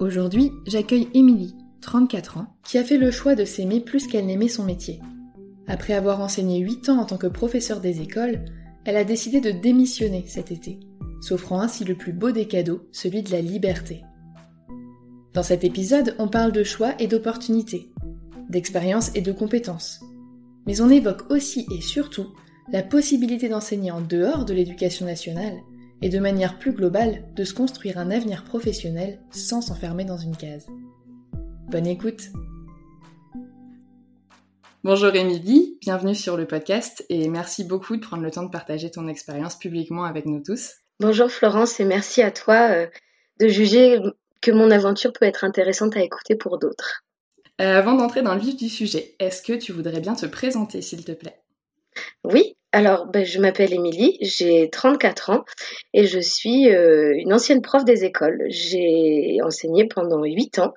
Aujourd'hui, j'accueille Émilie, 34 ans, qui a fait le choix de s'aimer plus qu'elle n'aimait son métier. Après avoir enseigné 8 ans en tant que professeur des écoles, elle a décidé de démissionner cet été, s'offrant ainsi le plus beau des cadeaux, celui de la liberté. Dans cet épisode, on parle de choix et d'opportunités, d'expérience et de compétences. Mais on évoque aussi et surtout la possibilité d'enseigner en dehors de l'éducation nationale et de manière plus globale de se construire un avenir professionnel sans s'enfermer dans une case. Bonne écoute Bonjour Émilie, bienvenue sur le podcast et merci beaucoup de prendre le temps de partager ton expérience publiquement avec nous tous. Bonjour Florence et merci à toi euh, de juger que mon aventure peut être intéressante à écouter pour d'autres. Euh, avant d'entrer dans le vif du sujet, est-ce que tu voudrais bien te présenter s'il te plaît? Oui, alors, ben, je m'appelle Émilie, j'ai 34 ans et je suis euh, une ancienne prof des écoles. J'ai enseigné pendant 8 ans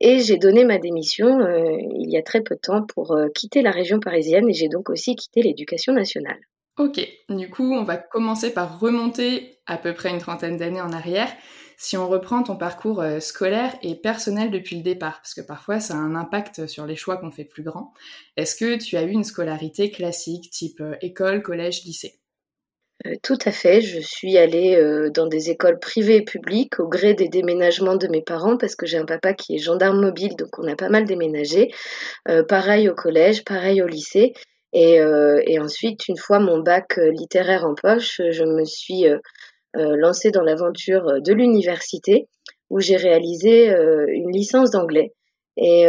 et j'ai donné ma démission euh, il y a très peu de temps pour euh, quitter la région parisienne et j'ai donc aussi quitté l'éducation nationale. Ok, du coup, on va commencer par remonter à peu près une trentaine d'années en arrière si on reprend ton parcours euh, scolaire et personnel depuis le départ, parce que parfois ça a un impact sur les choix qu'on fait plus grands, est-ce que tu as eu une scolarité classique, type euh, école, collège, lycée? Euh, tout à fait. Je suis allée dans des écoles privées et publiques au gré des déménagements de mes parents parce que j'ai un papa qui est gendarme mobile, donc on a pas mal déménagé. pareil au collège, pareil au lycée. Et, ensuite, une fois mon bac littéraire en poche, je me suis lancée dans l'aventure euh, de l'université où j'ai réalisé euh, une licence d'anglais. Et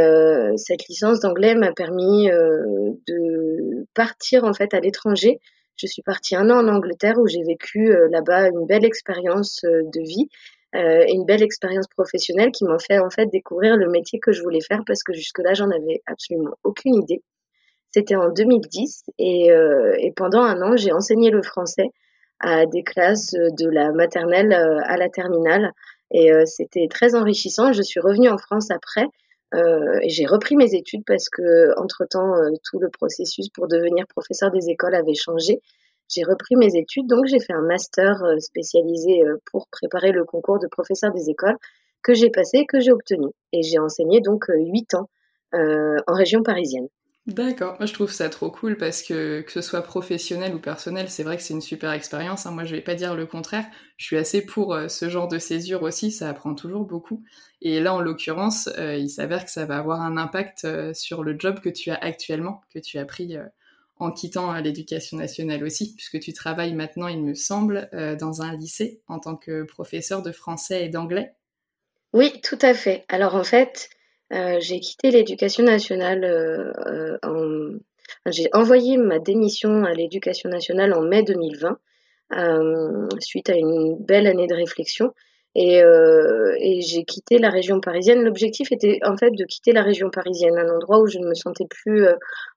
cette licence d'anglais m'a permis de partir en fait à l'étranger. Je suis partie un an en Angleterre où j'ai vécu là-bas une belle expérience de vie et une belle expérience professionnelle qui m'a fait en fait découvrir le métier que je voulais faire parce que jusque-là j'en avais absolument aucune idée. C'était en 2010 et, et pendant un an j'ai enseigné le français à des classes de la maternelle euh, à la terminale. Et euh, c'était très enrichissant. Je suis revenue en France après euh, et j'ai repris mes études parce que entre temps tout le processus pour devenir professeur des écoles avait changé j'ai repris mes études, donc j'ai fait un master spécialisé pour préparer le concours de professeur des écoles que j'ai passé que j'ai obtenu. Et j'ai enseigné donc huit ans en région parisienne. D'accord, moi je trouve ça trop cool parce que que ce soit professionnel ou personnel, c'est vrai que c'est une super expérience. Hein. Moi je vais pas dire le contraire, je suis assez pour euh, ce genre de césure aussi, ça apprend toujours beaucoup. Et là en l'occurrence, euh, il s'avère que ça va avoir un impact euh, sur le job que tu as actuellement, que tu as pris en quittant l'éducation nationale aussi, puisque tu travailles maintenant, il me semble, dans un lycée en tant que professeur de français et d'anglais. Oui, tout à fait. Alors en fait, euh, j'ai quitté l'éducation nationale euh, euh, en... j'ai envoyé ma démission à l'éducation nationale en mai 2020 suite à une belle année de réflexion et j'ai quitté la région parisienne. L'objectif était en fait de quitter la région parisienne, un endroit où je ne me sentais plus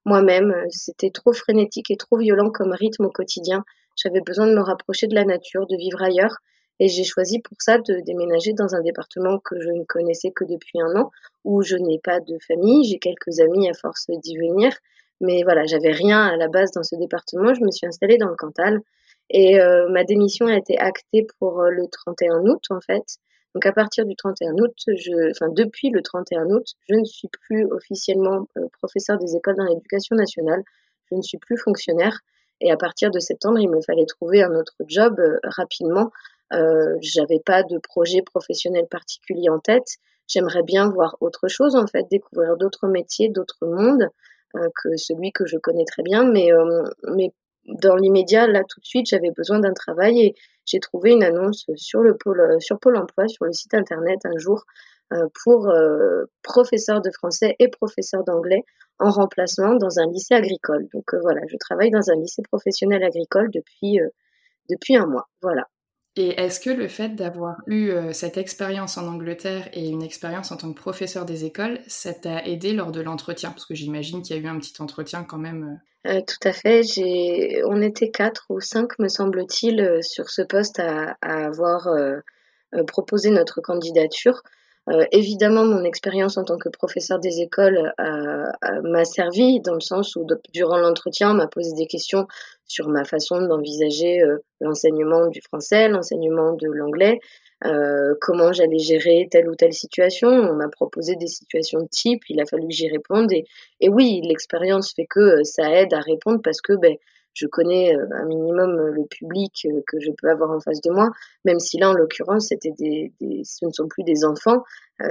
moi-même. C'était trop frénétique et trop violent comme rythme au quotidien. J'avais besoin de me rapprocher de la nature, de vivre ailleurs. Et j'ai choisi pour ça de déménager dans un département que je ne connaissais que depuis un an, où je n'ai pas de famille. J'ai quelques amis à force d'y venir. Mais voilà, j'avais rien à la base dans ce département. Je me suis installée dans le Cantal. Et euh, ma démission a été actée pour euh, le 31 août, en fait. Donc à partir du 31 août, je, enfin depuis le 31 août, je ne suis plus officiellement euh, professeur des écoles dans l'éducation nationale. Je ne suis plus fonctionnaire. Et à partir de septembre, il me fallait trouver un autre job rapidement euh, j'avais pas de projet professionnel particulier en tête. J'aimerais bien voir autre chose, en fait, découvrir d'autres métiers, d'autres mondes euh, que celui que je connais très bien. Mais, euh, mais dans l'immédiat, là, tout de suite, j'avais besoin d'un travail et j'ai trouvé une annonce sur le pôle, sur Pôle Emploi, sur le site internet un jour pour professeur de français et professeur d'anglais en remplacement dans un lycée agricole. Donc voilà, je travaille dans un lycée professionnel agricole depuis depuis un mois. Voilà. Et est-ce que le fait d'avoir eu euh, cette expérience en Angleterre et une expérience en tant que professeur des écoles, ça t'a aidé lors de l'entretien? Parce que j'imagine qu'il y a eu un petit entretien quand même. Euh. Euh, tout à fait. On était quatre ou cinq, me semble-t-il, sur ce poste à avoir proposé notre candidature. Euh, évidemment, mon expérience en tant que professeur des écoles euh, m'a servi dans le sens où, durant l'entretien, on m'a posé des questions sur ma façon d'envisager euh, l'enseignement du français, l'enseignement de l'anglais, comment j'allais gérer telle ou telle situation. On m'a proposé des situations de type, il a fallu que j'y réponde. Et, et oui, l'expérience fait que ça aide à répondre parce que ben, je connais euh, un minimum euh, le public euh, que je peux avoir en face de moi, même si là, en l'occurrence, c'était des, ce ne sont plus des enfants,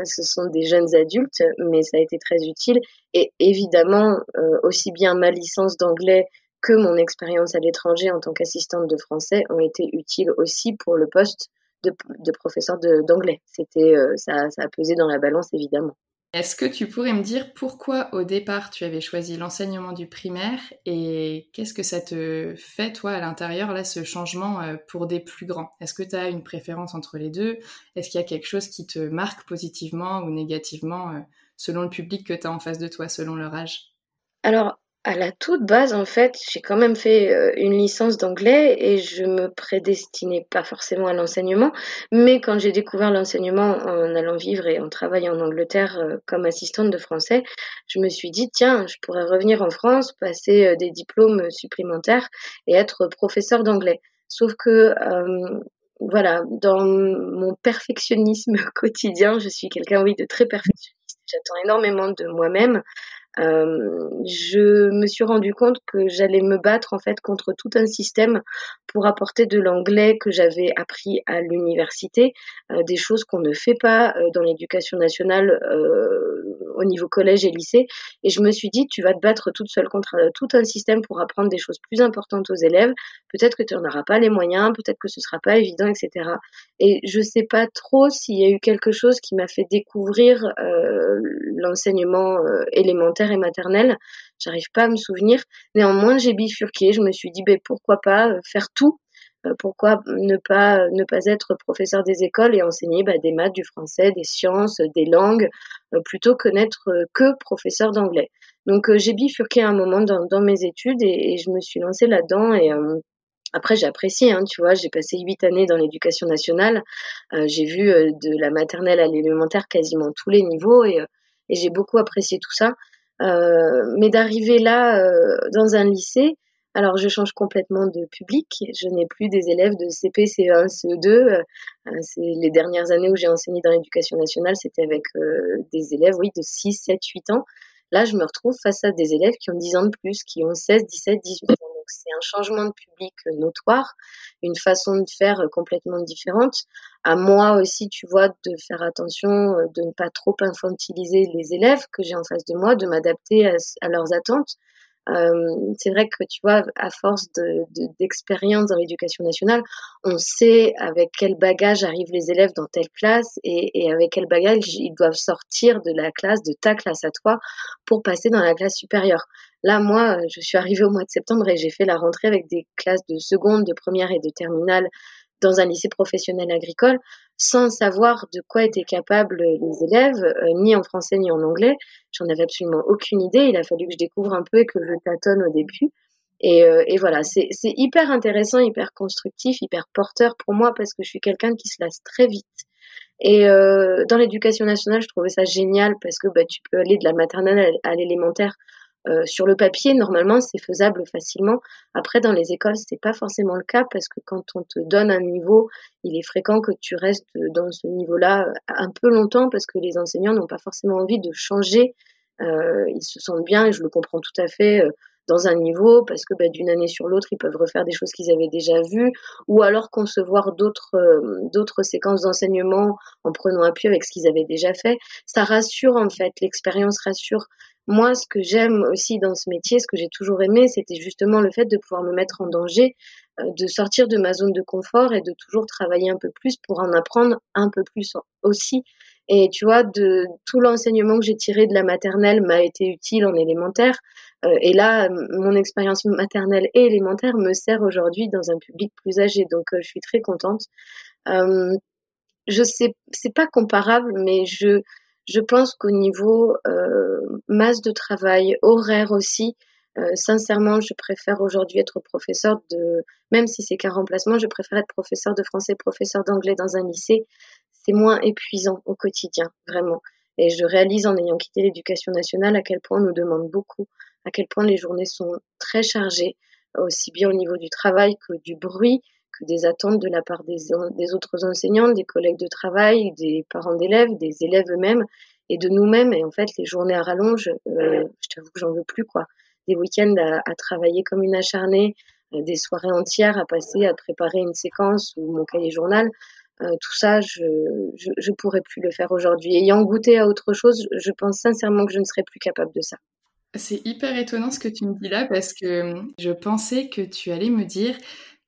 ce sont des jeunes adultes, mais ça a été très utile. Et évidemment, aussi bien ma licence d'anglais que mon expérience à l'étranger en tant qu'assistante de français ont été utiles aussi pour le poste de, de professeur d'anglais. C'était, ça, ça a pesé dans la balance, évidemment. Est-ce que tu pourrais me dire pourquoi au départ tu avais choisi l'enseignement du primaire et qu'est-ce que ça te fait toi à l'intérieur là ce changement euh, pour des plus grands? Est-ce que tu as une préférence entre les deux? Est-ce qu'il y a quelque chose qui te marque positivement ou négativement euh, selon le public que tu as en face de toi, selon leur âge? Alors à la toute base, en fait, j'ai quand même fait euh, une licence d'anglais et je me prédestinais pas forcément à l'enseignement. Mais quand j'ai découvert l'enseignement en allant vivre et en travaillant en Angleterre euh, comme assistante de français, je me suis dit, tiens, je pourrais revenir en France, passer euh, des diplômes supplémentaires et être professeur d'anglais. Sauf que, voilà, dans mon perfectionnisme quotidien, je suis quelqu'un, oui, de très perfectionniste. J'attends énormément de moi-même. Euh, je me suis rendu compte que j'allais me battre en fait contre tout un système pour apporter de l'anglais que j'avais appris à l'université, euh, des choses qu'on ne fait pas euh, dans l'éducation nationale au niveau collège et lycée. Et je me suis dit, tu vas te battre toute seule contre tout un système pour apprendre des choses plus importantes aux élèves. Peut-être que tu n'en auras pas les moyens, peut-être que ce sera pas évident, etc. Et je sais pas trop s'il y a eu quelque chose qui m'a fait découvrir l'enseignement élémentaire et maternelle. J'arrive pas à me souvenir. Néanmoins, j'ai bifurqué. Je me suis dit, ben, pourquoi pas euh, faire tout euh, pourquoi ne pas ne pas être professeur des écoles et enseigner bah, des maths, du français, des sciences, des langues, euh, plutôt que n'être que professeur d'anglais. Donc j'ai bifurqué un moment dans, mes études et, je me suis lancée là-dedans et après j'ai apprécié, hein, tu vois, j'ai passé huit années dans l'éducation nationale, j'ai vu de la maternelle à l'élémentaire quasiment tous les niveaux et, j'ai beaucoup apprécié tout ça. Euh, mais d'arriver là euh, dans un lycée, alors, je change complètement de public. Je n'ai plus des élèves de CP, CE1, CE2. c'est les dernières années où j'ai enseigné dans l'éducation nationale, c'était avec des élèves, oui, de 6, 7, 8 ans. Là, je me retrouve face à des élèves qui ont 10 ans de plus, qui ont 16, 17, 18 ans. Donc, c'est un changement de public notoire, une façon de faire complètement différente. À moi aussi, tu vois, de faire attention, de ne pas trop infantiliser les élèves que j'ai en face de moi, de m'adapter à leurs attentes. Euh, c'est vrai que tu vois, à force d'expérience de, dans l'éducation nationale, on sait avec quel bagage arrivent les élèves dans telle classe et, et, avec quel bagage ils doivent sortir de la classe, de ta classe à toi, pour passer dans la classe supérieure. Là, moi, je suis arrivée au mois de septembre et j'ai fait la rentrée avec des classes de seconde, de première et de terminale dans un lycée professionnel agricole sans savoir de quoi étaient capables les élèves, euh, ni en français ni en anglais. J'en avais absolument aucune idée. Il a fallu que je découvre un peu et que je tâtonne au début. Et, euh, et voilà, c'est hyper intéressant, hyper constructif, hyper porteur pour moi parce que je suis quelqu'un qui se lasse très vite. Et euh, dans l'éducation nationale, je trouvais ça génial parce que bah, tu peux aller de la maternelle à l'élémentaire euh, sur le papier, normalement, c'est faisable facilement. Après, dans les écoles, c'est pas forcément le cas parce que quand on te donne un niveau, il est fréquent que tu restes dans ce niveau-là euh, un peu longtemps parce que les enseignants n'ont pas forcément envie de changer. Euh, ils se sentent bien et je le comprends tout à fait dans un niveau parce que bah, d'une année sur l'autre, ils peuvent refaire des choses qu'ils avaient déjà vues ou alors concevoir d'autres d'autres séquences d'enseignement en prenant appui avec ce qu'ils avaient déjà fait. Ça rassure en fait, l'expérience rassure. Moi, ce que j'aime aussi dans ce métier, ce que j'ai toujours aimé, c'était justement le fait de pouvoir me mettre en danger, euh, de sortir de ma zone de confort et de toujours travailler un peu plus pour en apprendre un peu plus aussi. Et tu vois, tout l'enseignement que j'ai tiré de la maternelle m'a été utile en élémentaire. Euh, et là, mon expérience maternelle et élémentaire me sert aujourd'hui dans un public plus âgé. Donc, euh, je suis très contente. je sais, c'est pas comparable, mais je, je pense qu'au niveau euh, masse de travail, horaire aussi, euh, sincèrement, je préfère aujourd'hui être professeur de, même si c'est qu'un remplacement, je préfère être professeur de français, professeur d'anglais dans un lycée. Moins épuisant au quotidien, vraiment. Et je réalise en ayant quitté l'éducation nationale à quel point on nous demande beaucoup, à quel point les journées sont très chargées, aussi bien au niveau du travail que du bruit, des attentes de la part des, des autres enseignants, des collègues de travail, des parents d'élèves, des élèves eux-mêmes et de nous-mêmes. Et en fait, les journées à rallonge, euh, je t'avoue que j'en veux plus, quoi. Des week-ends à, travailler comme une acharnée, euh, des soirées entières à passer à préparer une séquence ou mon cahier journal. Euh, tout ça, je, je, je pourrais plus le faire aujourd'hui. Ayant goûté à autre chose, je pense sincèrement que je ne serais plus capable de ça. C'est hyper étonnant ce que tu me dis là parce que je pensais que tu allais me dire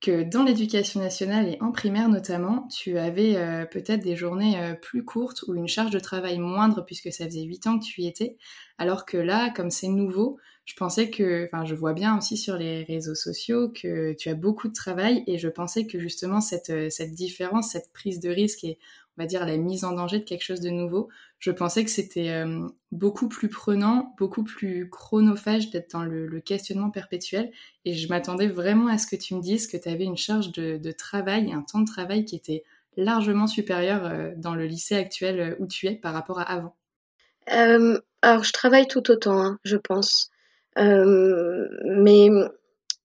que dans l'éducation nationale et en primaire notamment, tu avais euh, peut-être des journées euh, plus courtes ou une charge de travail moindre puisque ça faisait 8 ans que tu y étais, alors que là, comme c'est nouveau, je pensais que, enfin je vois bien aussi sur les réseaux sociaux que tu as beaucoup de travail et je pensais que justement cette, euh, cette différence, cette prise de risque et on va dire la mise en danger de quelque chose de nouveau, je pensais que c'était euh, beaucoup plus prenant, beaucoup plus chronophage d'être dans le, questionnement perpétuel. Et je m'attendais vraiment à ce que tu me dises que tu avais une charge de, travail et un temps de travail qui était largement supérieur euh, dans le lycée actuel euh, où tu es par rapport à avant. alors, je travaille tout autant, hein, je pense. mais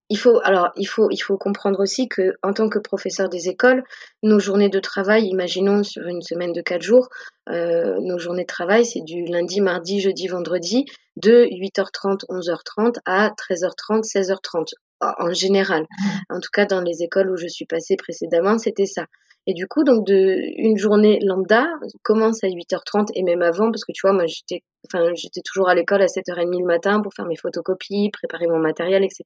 il faut alors il faut il faut comprendre aussi que en tant que professeur des écoles, nos journées de travail, imaginons sur une semaine de quatre jours, euh, nos journées de travail c'est du lundi, mardi, jeudi, vendredi de 8h30, 11h30 à 13h30, 16h30 en général. En tout cas dans les écoles où je suis passée précédemment, c'était ça. Et du coup, donc de une journée lambda commence à 8h30 et même avant, parce que tu vois, moi j'étais, enfin j'étais toujours à l'école à 7h30 le matin pour faire mes photocopies, préparer mon matériel, etc.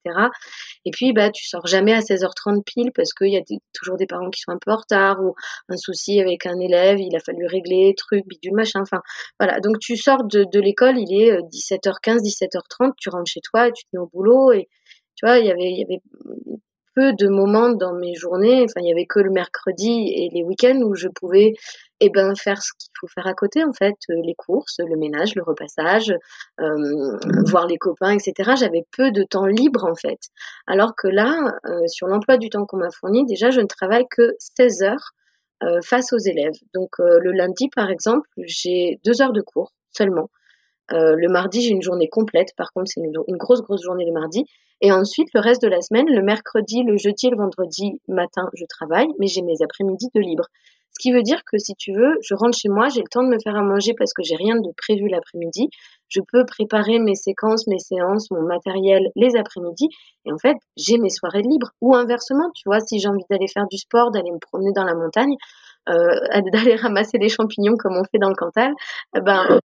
Et puis bah tu sors jamais à 16h30 pile parce qu'il y a toujours des parents qui sont un peu en retard ou un souci avec un élève, il a fallu régler truc, bidule machin. Enfin voilà, donc tu sors de, de l'école, il est 17h15, euh, 17h30, tu rentres chez toi tu te mets au boulot et tu vois, il y avait, il y avait peu de moments dans mes journées, enfin il y avait que le mercredi et les week-ends où je pouvais eh ben faire ce qu'il faut faire à côté en fait, euh, les courses, le ménage, le repassage, euh, voir les copains, etc. J'avais peu de temps libre en fait. Alors que là, euh, sur l'emploi du temps qu'on m'a fourni, déjà je ne travaille que 16 heures face aux élèves. Donc le lundi par exemple, j'ai deux heures de cours seulement. Euh, le mardi, j'ai une journée complète. Par contre, c'est une, grosse, grosse journée le mardi. Et ensuite, le reste de la semaine, le mercredi, le jeudi le vendredi matin, je travaille, mais j'ai mes après-midi de libre. Ce qui veut dire que si tu veux, je rentre chez moi, j'ai le temps de me faire à manger parce que j'ai rien de prévu l'après-midi. Je peux préparer mes séquences, mes séances, mon matériel les après-midi. Et en fait, j'ai mes soirées libres. Ou inversement, tu vois, si j'ai envie d'aller faire du sport, d'aller me promener dans la montagne, euh, d'aller ramasser des champignons comme on fait dans le Cantal, eh ben,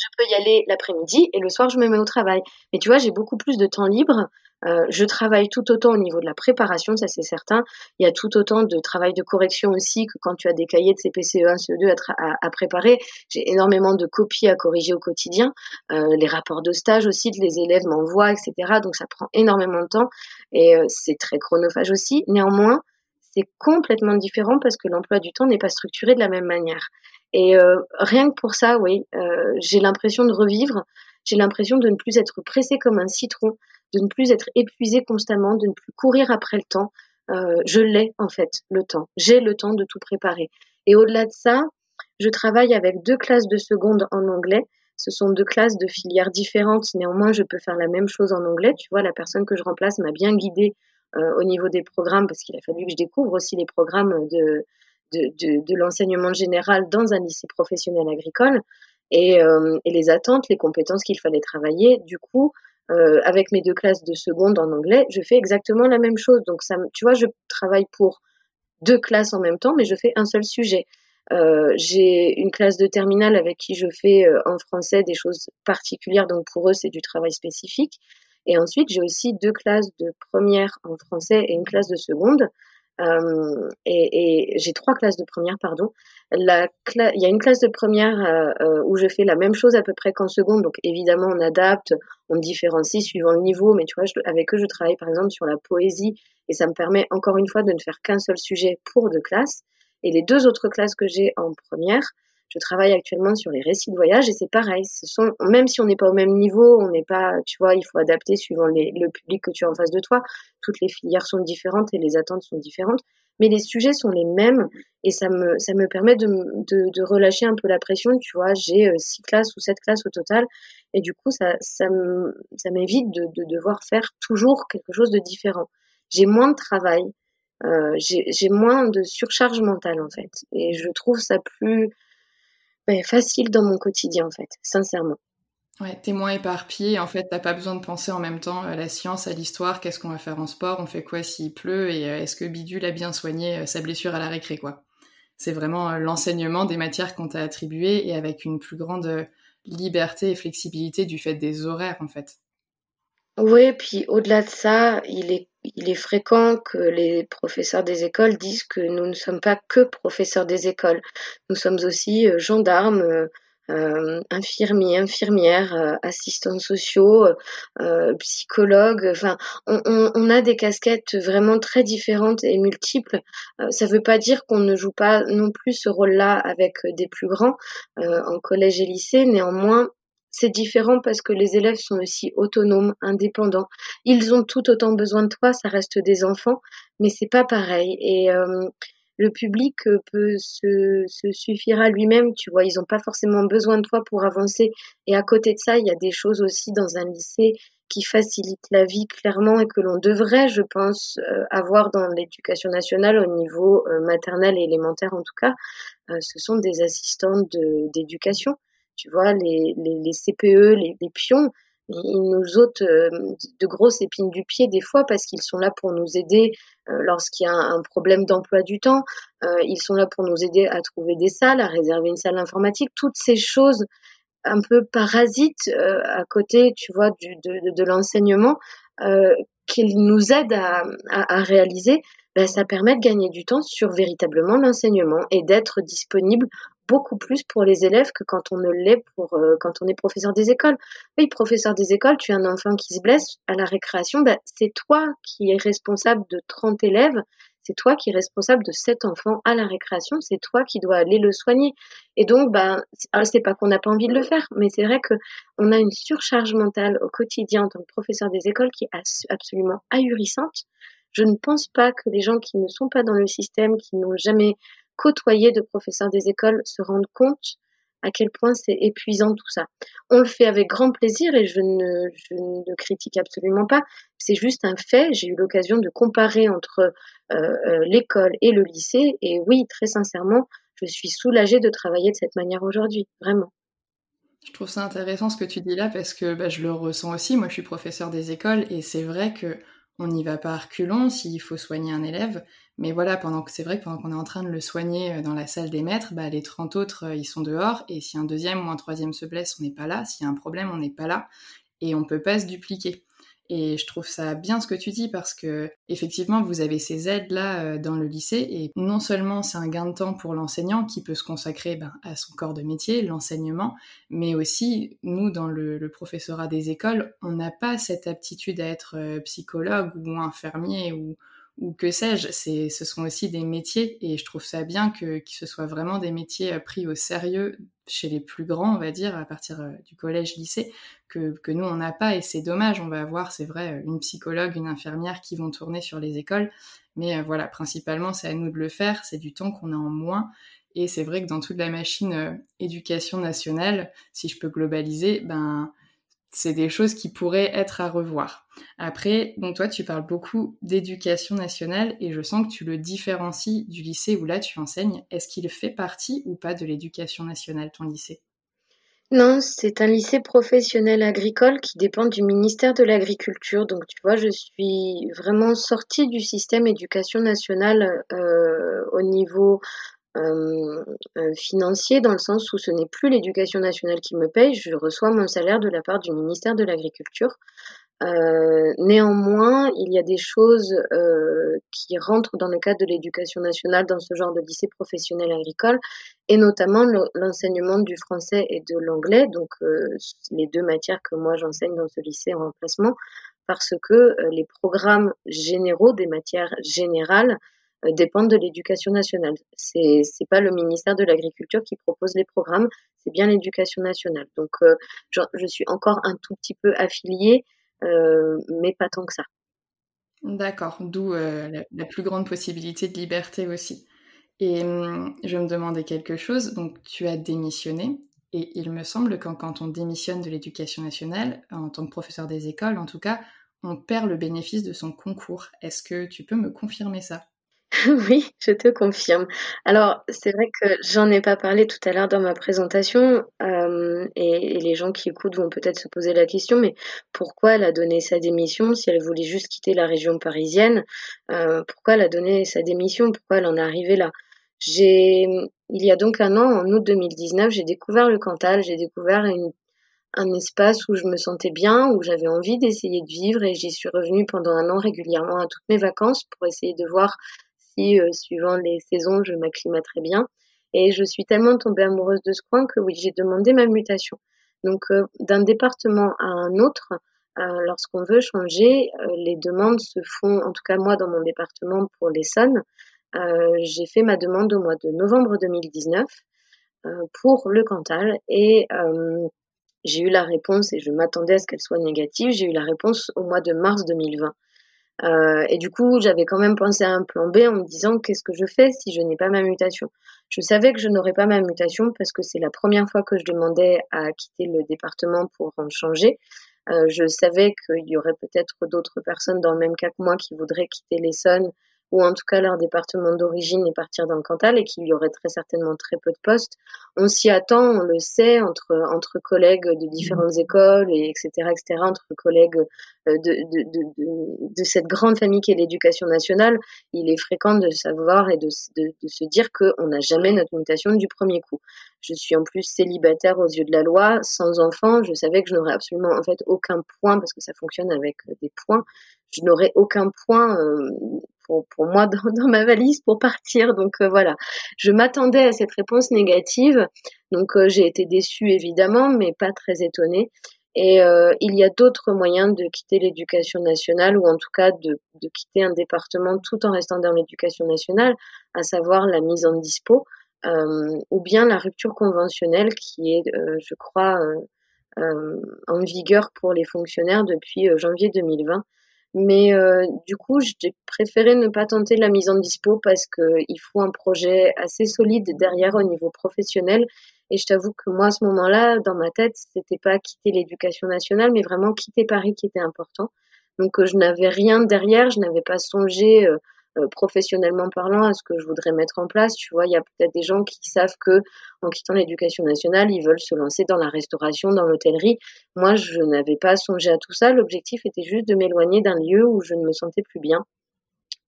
je peux y aller l'après-midi et le soir, je me mets au travail. Mais tu vois, j'ai beaucoup plus de temps libre. Euh, je travaille tout autant au niveau de la préparation, ça c'est certain. Il y a tout autant de travail de correction aussi que quand tu as des cahiers de CPCE1, CE2 à, à, préparer. J'ai énormément de copies à corriger au quotidien. Euh, les rapports de stage aussi, les élèves m'envoient, etc. Donc ça prend énormément de temps et euh, c'est très chronophage aussi. Néanmoins, c'est complètement différent parce que l'emploi du temps n'est pas structuré de la même manière. Et euh, rien que pour ça, oui, euh, j'ai l'impression de revivre, j'ai l'impression de ne plus être pressé comme un citron, de ne plus être épuisé constamment, de ne plus courir après le temps. Euh, je l'ai en fait, le temps. J'ai le temps de tout préparer. Et au-delà de ça, je travaille avec deux classes de seconde en anglais. Ce sont deux classes de filières différentes. Néanmoins, je peux faire la même chose en anglais. Tu vois, la personne que je remplace m'a bien guidée au niveau des programmes parce qu'il a fallu que je découvre aussi les programmes de, de, de, l'enseignement général dans un lycée professionnel agricole et, euh, et les attentes, les compétences qu'il fallait travailler. Du coup, euh, avec mes deux classes de seconde en anglais, je fais exactement la même chose. Donc, ça, tu vois, je travaille pour deux classes en même temps, mais je fais un seul sujet. Euh, j'ai une classe de terminale avec qui je fais euh, en français des choses particulières, donc pour eux, c'est du travail spécifique. Et ensuite, j'ai aussi deux classes de première en français et une classe de seconde euh, et, j'ai trois classes de première, pardon. Il y a une classe de première euh, euh, où je fais la même chose à peu près qu'en seconde. Donc évidemment, on adapte, on différencie suivant le niveau. Mais tu vois, avec eux, je travaille par exemple sur la poésie et ça me permet encore une fois de ne faire qu'un seul sujet pour deux classes. Et les deux autres classes que j'ai en première, je travaille actuellement sur les récits de voyage et c'est pareil. Ce sont, même si on n'est pas au même niveau, on n'est pas, tu vois, il faut adapter suivant le public que tu as en face de toi. Toutes les filières sont différentes et les attentes sont différentes, mais les sujets sont les mêmes et ça me, ça me permet de, de, de relâcher un peu la pression. Tu vois, j'ai euh, six classes ou sept classes au total et du coup, ça, ça m'évite de, de devoir faire toujours quelque chose de différent. J'ai moins de travail. Euh, j'ai moins de surcharge mentale en fait et je trouve ça plus facile dans mon quotidien, en fait, sincèrement. Ouais, t'es moins éparpillé. En fait, t'as pas besoin de penser en même temps à la science, à l'histoire, qu'est-ce qu'on va faire en sport, on fait quoi s'il pleut, et euh, est-ce que Bidule a bien soigné euh, sa blessure à la récré, quoi. C'est vraiment euh, l'enseignement des matières qu'on t'a attribuées et avec une plus grande liberté et flexibilité du fait des horaires, en fait. Oui, puis au-delà de ça, il est il est fréquent que les professeurs des écoles disent que nous ne sommes pas que professeurs des écoles. Nous sommes aussi euh, gendarmes, euh, euh, infirmiers, infirmières, assistants sociaux, psychologues. Enfin, on, a des casquettes vraiment très différentes et multiples. ça ne veut pas dire qu'on ne joue pas non plus ce rôle-là avec des plus grands en collège et lycée. Néanmoins, c'est différent parce que les élèves sont aussi autonomes, indépendants. Ils ont tout autant besoin de toi, ça reste des enfants, mais c'est pas pareil. Et euh, le public peut se, suffire à lui-même, tu vois, ils n'ont pas forcément besoin de toi pour avancer. Et à côté de ça, il y a des choses aussi dans un lycée qui facilitent la vie clairement et que l'on devrait, je pense, euh, avoir dans l'éducation nationale au niveau euh, maternel et élémentaire en tout cas. ce sont des assistants d'éducation tu vois, les, les, CPE, les, pions, ils nous ôtent euh, de grosses épines du pied des fois parce qu'ils sont là pour nous aider euh, lorsqu'il y a un problème d'emploi du temps. Euh, ils sont là pour nous aider à trouver des salles, à réserver une salle informatique. Toutes ces choses un peu parasites à côté, tu vois, de, de l'enseignement qu'ils nous aident à, à, réaliser, ben, ça permet de gagner du temps sur véritablement l'enseignement et d'être disponible beaucoup plus pour les élèves que quand on ne l'est pour euh, quand on est professeur des écoles. Oui, professeur des écoles, tu as un enfant qui se blesse à la récréation, ben, c'est toi qui es responsable de 30 élèves, c'est toi qui es responsable de 7 enfants à la récréation, c'est toi qui dois aller le soigner. Et donc, ben, c'est pas qu'on n'a pas envie de le faire, mais c'est vrai que on a une surcharge mentale au quotidien en tant que professeur des écoles qui est absolument ahurissante. Je ne pense pas que les gens qui ne sont pas dans le système, qui n'ont jamais côtoyer de professeurs des écoles se rendent compte à quel point c'est épuisant tout ça. On le fait avec grand plaisir et je ne, critique absolument pas. C'est juste un fait. J'ai eu l'occasion de comparer entre euh, euh, l'école et le lycée et oui, très sincèrement, je suis soulagée de travailler de cette manière aujourd'hui, vraiment. Je trouve ça intéressant ce que tu dis là parce que bah, je le ressens aussi. Moi, je suis professeur des écoles et c'est vrai que on n'y va pas à reculons s'il faut soigner un élève. Mais voilà, pendant que c'est vrai que pendant qu'on est en train de le soigner euh, dans la salle des maîtres, bah, les 30 autres, euh, ils sont dehors. Et si un deuxième ou un troisième se blesse, on n'est pas là. S'il y a un problème, on n'est pas là. Et on peut pas se dupliquer. Et je trouve ça bien ce que tu dis parce que effectivement vous avez ces aides là euh, dans le lycée et non seulement c'est un gain de temps pour l'enseignant qui peut se consacrer ben, à son corps de métier, l'enseignement, mais aussi nous dans le, le professorat des écoles, on n'a pas cette aptitude à être psychologue ou infirmier ou, ou que sais-je, c'est, ce sont aussi des métiers et je trouve ça bien que, que ce soit vraiment des métiers euh, pris au sérieux chez les plus grands, on va dire, à partir euh, du collège-lycée, que, que nous on n'a pas et c'est dommage. On va avoir, c'est vrai, une psychologue, une infirmière qui vont tourner sur les écoles, mais euh, voilà, principalement c'est à nous de le faire, c'est du temps qu'on a en moins. Et c'est vrai que dans toute la machine éducation nationale, si je peux globaliser, ben c'est des choses qui pourraient être à revoir. Après, donc toi, tu parles beaucoup d'éducation nationale et je sens que tu le différencies du lycée où là tu enseignes. Est-ce qu'il fait partie ou pas de l'éducation nationale, ton lycée? Non, c'est un lycée professionnel agricole qui dépend du ministère de l'Agriculture. Donc, tu vois, je suis vraiment sortie du système éducation nationale euh, au niveau financier dans le sens où ce n'est plus l'éducation nationale qui me paye, je reçois mon salaire de la part du ministère de l'Agriculture. Euh, néanmoins, il y a des choses euh, qui rentrent dans le cadre de l'éducation nationale dans ce genre de lycée professionnel agricole, et notamment l'enseignement du français et de l'anglais, donc euh, les deux matières que moi j'enseigne dans ce lycée en remplacement, parce que les programmes généraux des matières générales dépendent de l'éducation nationale. C'est c'est pas le ministère de l'Agriculture qui propose les programmes, c'est bien l'éducation nationale. Donc euh, je, suis encore un tout petit peu affiliée, euh, mais pas tant que ça. D'accord, d'où euh, la, la, plus grande possibilité de liberté aussi. Et hum, je me demandais quelque chose. Donc tu as démissionné. Et il me semble que quand on démissionne de l'éducation nationale, en tant que professeur des écoles en tout cas, on perd le bénéfice de son concours. Est-ce que tu peux me confirmer ça? Oui, je te confirme. Alors, c'est vrai que j'en ai pas parlé tout à l'heure dans ma présentation, euh, et, les gens qui écoutent vont peut-être se poser la question, mais pourquoi elle a donné sa démission si elle voulait juste quitter la région parisienne euh, Pourquoi elle a donné sa démission Pourquoi elle en est arrivée là? J'ai, il y a donc un an, en août 2019, j'ai découvert le Cantal, j'ai découvert un espace où je me sentais bien, où j'avais envie d'essayer de vivre, et j'y suis revenue pendant un an régulièrement à toutes mes vacances pour essayer de voir euh, suivant les saisons, je m'acclimaterai bien. Et je suis tellement tombée amoureuse de ce coin que oui, j'ai demandé ma mutation. Donc euh, d'un département à un autre, euh, lorsqu'on veut changer, les demandes se font, en tout cas moi dans mon département pour l'Essonne, j'ai fait ma demande au mois de novembre 2019 pour le Cantal et j'ai eu la réponse et je m'attendais à ce qu'elle soit négative. J'ai eu la réponse au mois de mars 2020. Euh, et du coup, j'avais quand même pensé à un plan B en me disant qu'est-ce que je fais si je n'ai pas ma mutation? Je savais que je n'aurais pas ma mutation parce que c'est la première fois que je demandais à quitter le département pour en changer. Euh, je savais qu'il y aurait peut-être d'autres personnes dans le même cas que moi qui voudraient quitter l'Essonne ou en tout cas leur département d'origine et partir dans le Cantal et qu'il y aurait très certainement très peu de postes. On s'y attend, on le sait, entre, entre collègues de différentes écoles et etc., etc., entre collègues euh, de, de, de, de cette grande famille qui est l'éducation nationale, il est fréquent de savoir et de, de, de se dire qu'on n'a jamais notre mutation du premier coup. Je suis en plus célibataire aux yeux de la loi, sans enfant, je savais que je n'aurais absolument en fait aucun point, parce que ça fonctionne avec des points, je n'aurais aucun point euh, pour, moi dans, ma valise pour partir. Donc euh, voilà, je m'attendais à cette réponse négative. Donc euh, j'ai été déçue évidemment, mais pas très étonnée. Et euh, il y a d'autres moyens de quitter l'éducation nationale ou en tout cas de, quitter un département tout en restant dans l'éducation nationale, à savoir la mise en dispo ou bien la rupture conventionnelle qui est, je crois, en vigueur pour les fonctionnaires depuis janvier 2020. Mais euh, du coup, j'ai préféré ne pas tenter la mise en dispo parce qu'il faut un projet assez solide derrière au niveau professionnel Et je t'avoue que moi, à ce moment-là, dans ma tête, c'était pas quitter l'éducation nationale, mais vraiment quitter Paris qui était important. Donc, euh, je n'avais rien derrière, je n'avais pas songé euh, euh, professionnellement parlant à ce que je voudrais mettre en place. Tu vois, il y a peut-être des gens qui savent que en quittant l'éducation nationale, ils veulent se lancer dans la restauration, dans l'hôtellerie. Moi, je n'avais pas songé à tout ça. L'objectif était juste de m'éloigner d'un lieu où je ne me sentais plus bien.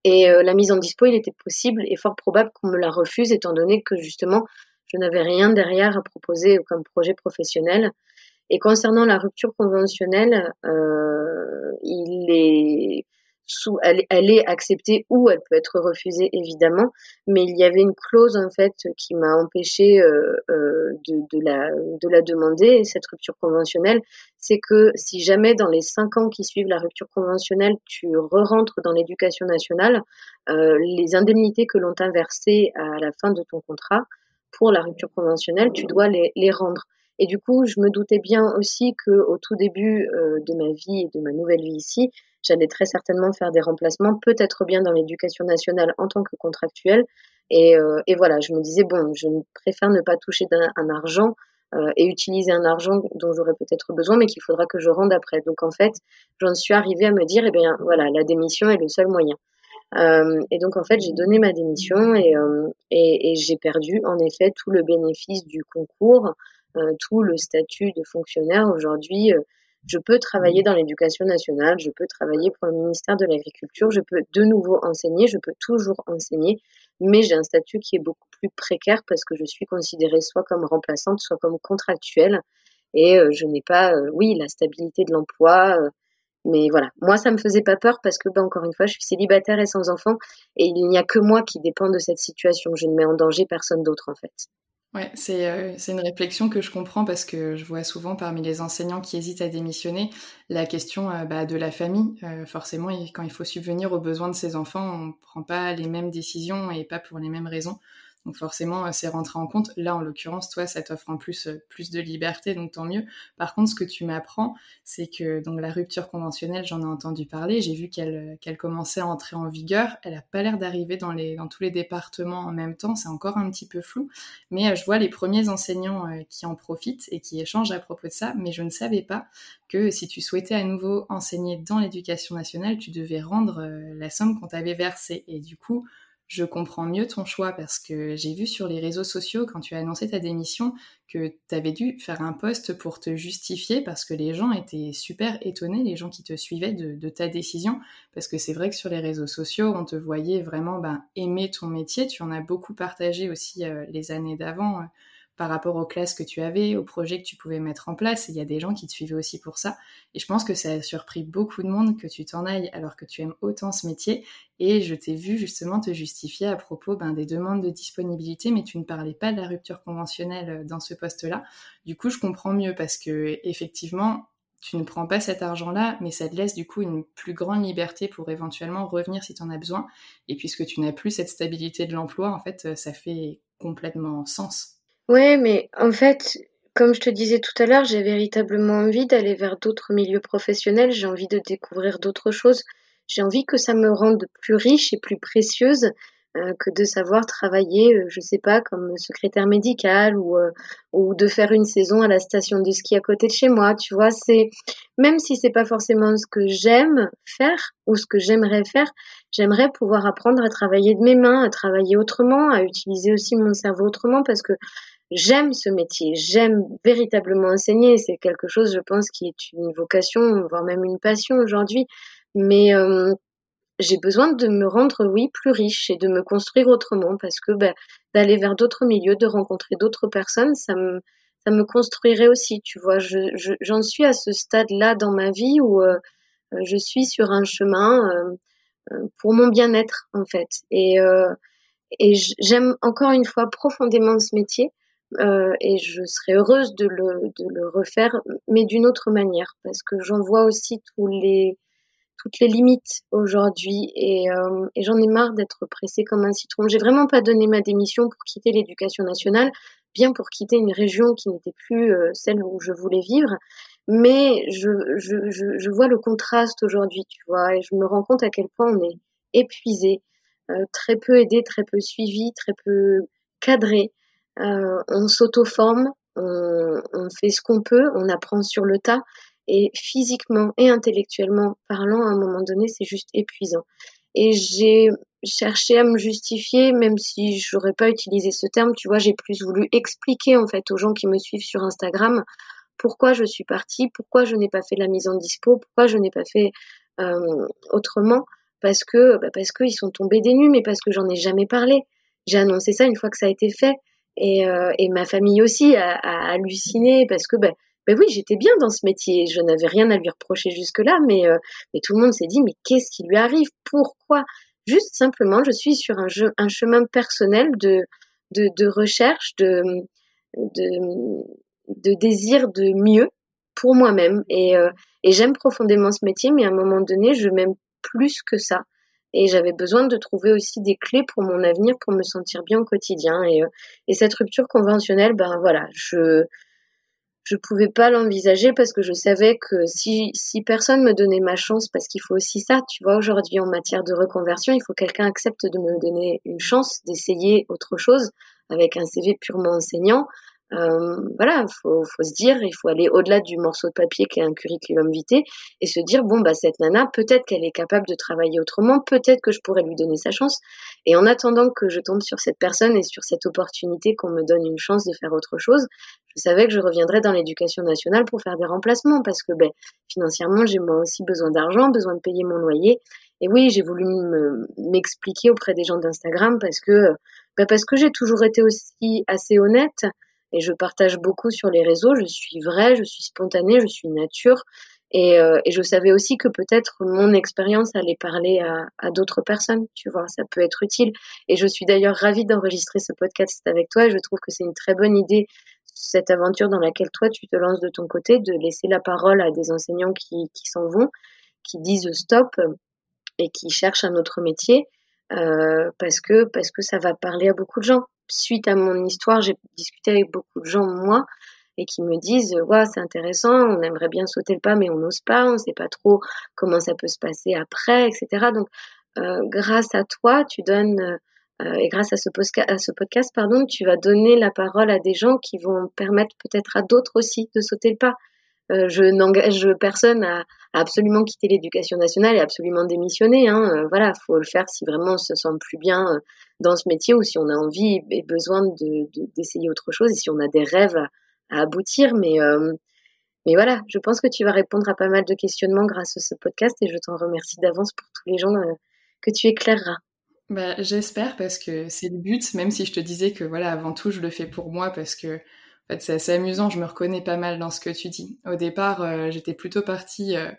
Et la mise en dispo, il était possible et fort probable qu'on me la refuse, étant donné que justement, je n'avais rien derrière à proposer comme projet professionnel. Et concernant la rupture conventionnelle, euh, il est elle, est acceptée ou elle peut être refusée évidemment, mais il y avait une clause en fait qui m'a empêché euh, euh, de, de, la, de la demander. cette rupture conventionnelle, c'est que si jamais dans les cinq ans qui suivent la rupture conventionnelle, tu re-rentres dans l'éducation nationale, euh, les indemnités que l'on t'a versées à la fin de ton contrat pour la rupture conventionnelle, tu dois les, les rendre. Et du coup, je me doutais bien aussi que au tout début euh, de ma vie et de ma nouvelle vie ici, j'allais très certainement faire des remplacements, peut-être bien dans l'éducation nationale en tant que contractuelle. Et, euh, et, voilà, je me disais, bon, je préfère ne pas toucher un, argent euh, et utiliser un argent dont j'aurais peut-être besoin, mais qu'il faudra que je rende après. Donc en fait, j'en suis arrivée à me dire, eh bien voilà, la démission est le seul moyen. Euh, et donc en fait, j'ai donné ma démission et, euh, et, et j'ai perdu en effet tout le bénéfice du concours, euh, tout le statut de fonctionnaire. Aujourd'hui, je peux travailler dans l'éducation nationale, je peux travailler pour le ministère de l'Agriculture, je peux de nouveau enseigner, je peux toujours enseigner, mais j'ai un statut qui est beaucoup plus précaire parce que je suis considérée soit comme remplaçante, soit comme contractuelle. Et euh, je n'ai pas, euh, oui, la stabilité de l'emploi. Euh, mais voilà, moi, ça me faisait pas peur parce que, ben, encore une fois, je suis célibataire et sans enfant et il n'y a que moi qui dépend de cette situation. Je ne mets en danger personne d'autre, en fait. Ouais, c'est c'est une réflexion que je comprends parce que je vois souvent parmi les enseignants qui hésitent à démissionner la question bah, de la famille. forcément, quand il faut subvenir aux besoins de ses enfants, on ne prend pas les mêmes décisions et pas pour les mêmes raisons. Donc forcément, euh, c'est rentré en compte. Là, en l'occurrence, toi, ça t'offre en plus euh, plus de liberté, donc tant mieux. Par contre, ce que tu m'apprends, c'est que donc la rupture conventionnelle, j'en ai entendu parler, j'ai vu qu'elle euh, qu'elle commençait à entrer en vigueur. Elle a pas l'air d'arriver dans dans tous les départements en même temps. C'est encore un petit peu flou, mais je vois les premiers enseignants qui en profitent et qui échangent à propos de ça. Mais je ne savais pas que si tu souhaitais à nouveau enseigner dans l'éducation nationale, tu devais rendre la somme qu'on t'avait versée. Et du coup, je comprends mieux ton choix parce que j'ai vu sur les réseaux sociaux quand tu as annoncé ta démission que tu avais dû faire un post pour te justifier parce que les gens étaient super étonnés, les gens qui te suivaient de, ta décision. Parce que c'est vrai que sur les réseaux sociaux, on te voyait vraiment ben, aimer ton métier. Tu en as beaucoup partagé aussi euh, les années d'avant. Par rapport aux classes que tu avais, aux projets que tu pouvais mettre en place. Il y a des gens qui te suivaient aussi pour ça. Et je pense que ça a surpris beaucoup de monde que tu t'en ailles alors que tu aimes autant ce métier. Et je t'ai vu justement te justifier à propos ben, des demandes de disponibilité, mais tu ne parlais pas de la rupture conventionnelle euh, dans ce poste-là. Du coup, je comprends mieux parce que effectivement, tu ne prends pas cet argent-là, mais ça te laisse du coup une plus grande liberté pour éventuellement revenir si tu en as besoin. Et puisque tu n'as plus cette stabilité de l'emploi, en fait, euh, ça fait complètement sens. Ouais, mais en fait, comme je te disais tout à l'heure, j'ai véritablement envie d'aller vers d'autres milieux professionnels, j'ai envie de découvrir d'autres choses. J'ai envie que ça me rende plus riche et plus précieuse euh, que de savoir travailler, euh, je sais pas, comme secrétaire médical ou, euh, ou de faire une saison à la station de ski à côté de chez moi. Tu vois, c'est même si c'est pas forcément ce que j'aime faire ou ce que j'aimerais faire, j'aimerais pouvoir apprendre à travailler de mes mains, à travailler autrement, à utiliser aussi mon cerveau autrement parce que j'aime ce métier, j'aime véritablement enseigner. C'est quelque chose, je pense, qui est une vocation, voire même une passion aujourd'hui. Mais euh, j'ai besoin de me rendre, oui, plus riche et de me construire autrement parce que ben, d'aller vers d'autres milieux, de rencontrer d'autres personnes, ça me, ça me construirait aussi, tu vois. J'en je, suis à ce stade-là dans ma vie où euh, je suis sur un chemin euh, pour mon bien-être, en fait. Et, et j'aime encore une fois profondément ce métier. Euh, et je serais heureuse de le, refaire, mais d'une autre manière, parce que j'en vois aussi toutes les limites aujourd'hui et, euh, et j'en ai marre d'être pressée comme un citron. J'ai vraiment pas donné ma démission pour quitter l'éducation nationale, bien pour quitter une région qui n'était plus euh, celle où je voulais vivre, mais je vois le contraste aujourd'hui, tu vois, et je me rends compte à quel point on est épuisé, euh, très peu aidé, très peu suivi, très peu cadré. On s'auto-forme, on, on, fait ce qu'on peut, on apprend sur le tas. Et physiquement et intellectuellement parlant, à un moment donné, c'est juste épuisant. Et j'ai cherché à me justifier, même si j'aurais pas utilisé ce terme, tu vois, j'ai plus voulu expliquer en fait aux gens qui me suivent sur Instagram pourquoi je suis partie, pourquoi je n'ai pas fait la mise en dispo, pourquoi je n'ai pas fait euh, autrement, parce que bah parce qu'ils sont tombés des nues, mais parce que j'en ai jamais parlé. J'ai annoncé ça une fois que ça a été fait, et, euh, et ma famille aussi a, halluciné parce que bah, ben oui, j'étais bien dans ce métier, je n'avais rien à lui reprocher jusque-là, mais, euh, mais tout le monde s'est dit, mais qu'est-ce qui lui arrive? Pourquoi? Juste simplement, je suis sur un, un chemin personnel de, recherche, de, désir de mieux pour moi-même. Euh, et j'aime profondément ce métier, mais à un moment donné, je m'aime plus que ça. Et j'avais besoin de trouver aussi des clés pour mon avenir, pour me sentir bien au quotidien. Et, euh, et cette rupture conventionnelle, ben voilà, je je pouvais pas l'envisager parce que je savais que si, si personne me donnait ma chance, parce qu'il faut aussi ça, tu vois, aujourd'hui en matière de reconversion, il faut quelqu'un accepte de me donner une chance d'essayer autre chose avec un CV purement enseignant. Euh, voilà, faut, faut se dire, il faut aller au-delà du morceau de papier qui est un curriculum vitae et se dire bon bah cette nana, peut-être qu'elle est capable de travailler autrement, peut-être que je pourrais lui donner sa chance. Et en attendant que je tombe sur cette personne et sur cette opportunité qu'on me donne une chance de faire autre chose, je savais que je reviendrais dans l'éducation nationale pour faire des remplacements parce que ben financièrement j'ai moi aussi besoin d'argent, besoin de payer mon loyer. Et oui, j'ai voulu m'expliquer auprès des gens d'Instagram parce que ben parce que j'ai toujours été aussi assez honnête et je partage beaucoup sur les réseaux. Je suis vraie, je suis spontanée, je suis nature. Et, euh, je savais aussi que peut-être mon expérience allait parler à, d'autres personnes, tu vois, ça peut être utile. Et je suis d'ailleurs ravie d'enregistrer ce podcast avec toi je trouve que c'est une très bonne idée, cette aventure dans laquelle toi tu te lances de ton côté, de laisser la parole à des enseignants qui, s'en vont, qui disent stop et qui cherchent un autre métier. Euh, parce que ça va parler à beaucoup de gens suite à mon histoire, j'ai discuté avec beaucoup de gens, moi, et qui me disent c'est intéressant on aimerait bien sauter le pas mais on n'ose pas on ne sait pas trop comment ça peut se passer après etc donc euh, grâce à toi tu donnes euh, et grâce à ce, à ce podcast pardon tu vas donner la parole à des gens qui vont permettre peut-être à d'autres aussi de sauter le pas je n'engage personne à, absolument quitter l'éducation nationale et absolument démissionner. Hein. Euh, voilà, faut le faire si vraiment on se sent plus bien euh, dans ce métier ou si on a envie et besoin d'essayer autre chose et si on a des rêves à, aboutir. Mais, mais voilà, je pense que tu vas répondre à pas mal de questionnements grâce à ce podcast et je t'en remercie d'avance pour tous les gens que tu éclaireras. Bah, J'espère parce que c'est le but, même si je te disais que voilà, avant tout, je le fais pour moi parce que c'est assez amusant, je me reconnais pas mal dans ce que tu dis. Au départ, euh, j'étais plutôt partie euh,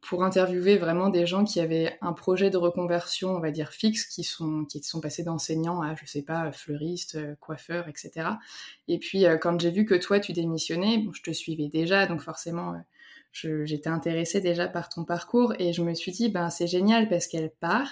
pour interviewer vraiment des gens qui avaient un projet de reconversion, on va dire fixe, qui sont passés d'enseignants à, je sais pas, fleuriste, euh, coiffeur, etc. Et puis quand j'ai vu que toi tu démissionnais, je te suivais déjà, donc forcément j'étais intéressée déjà par ton parcours et je me suis dit ben c'est génial parce qu'elle part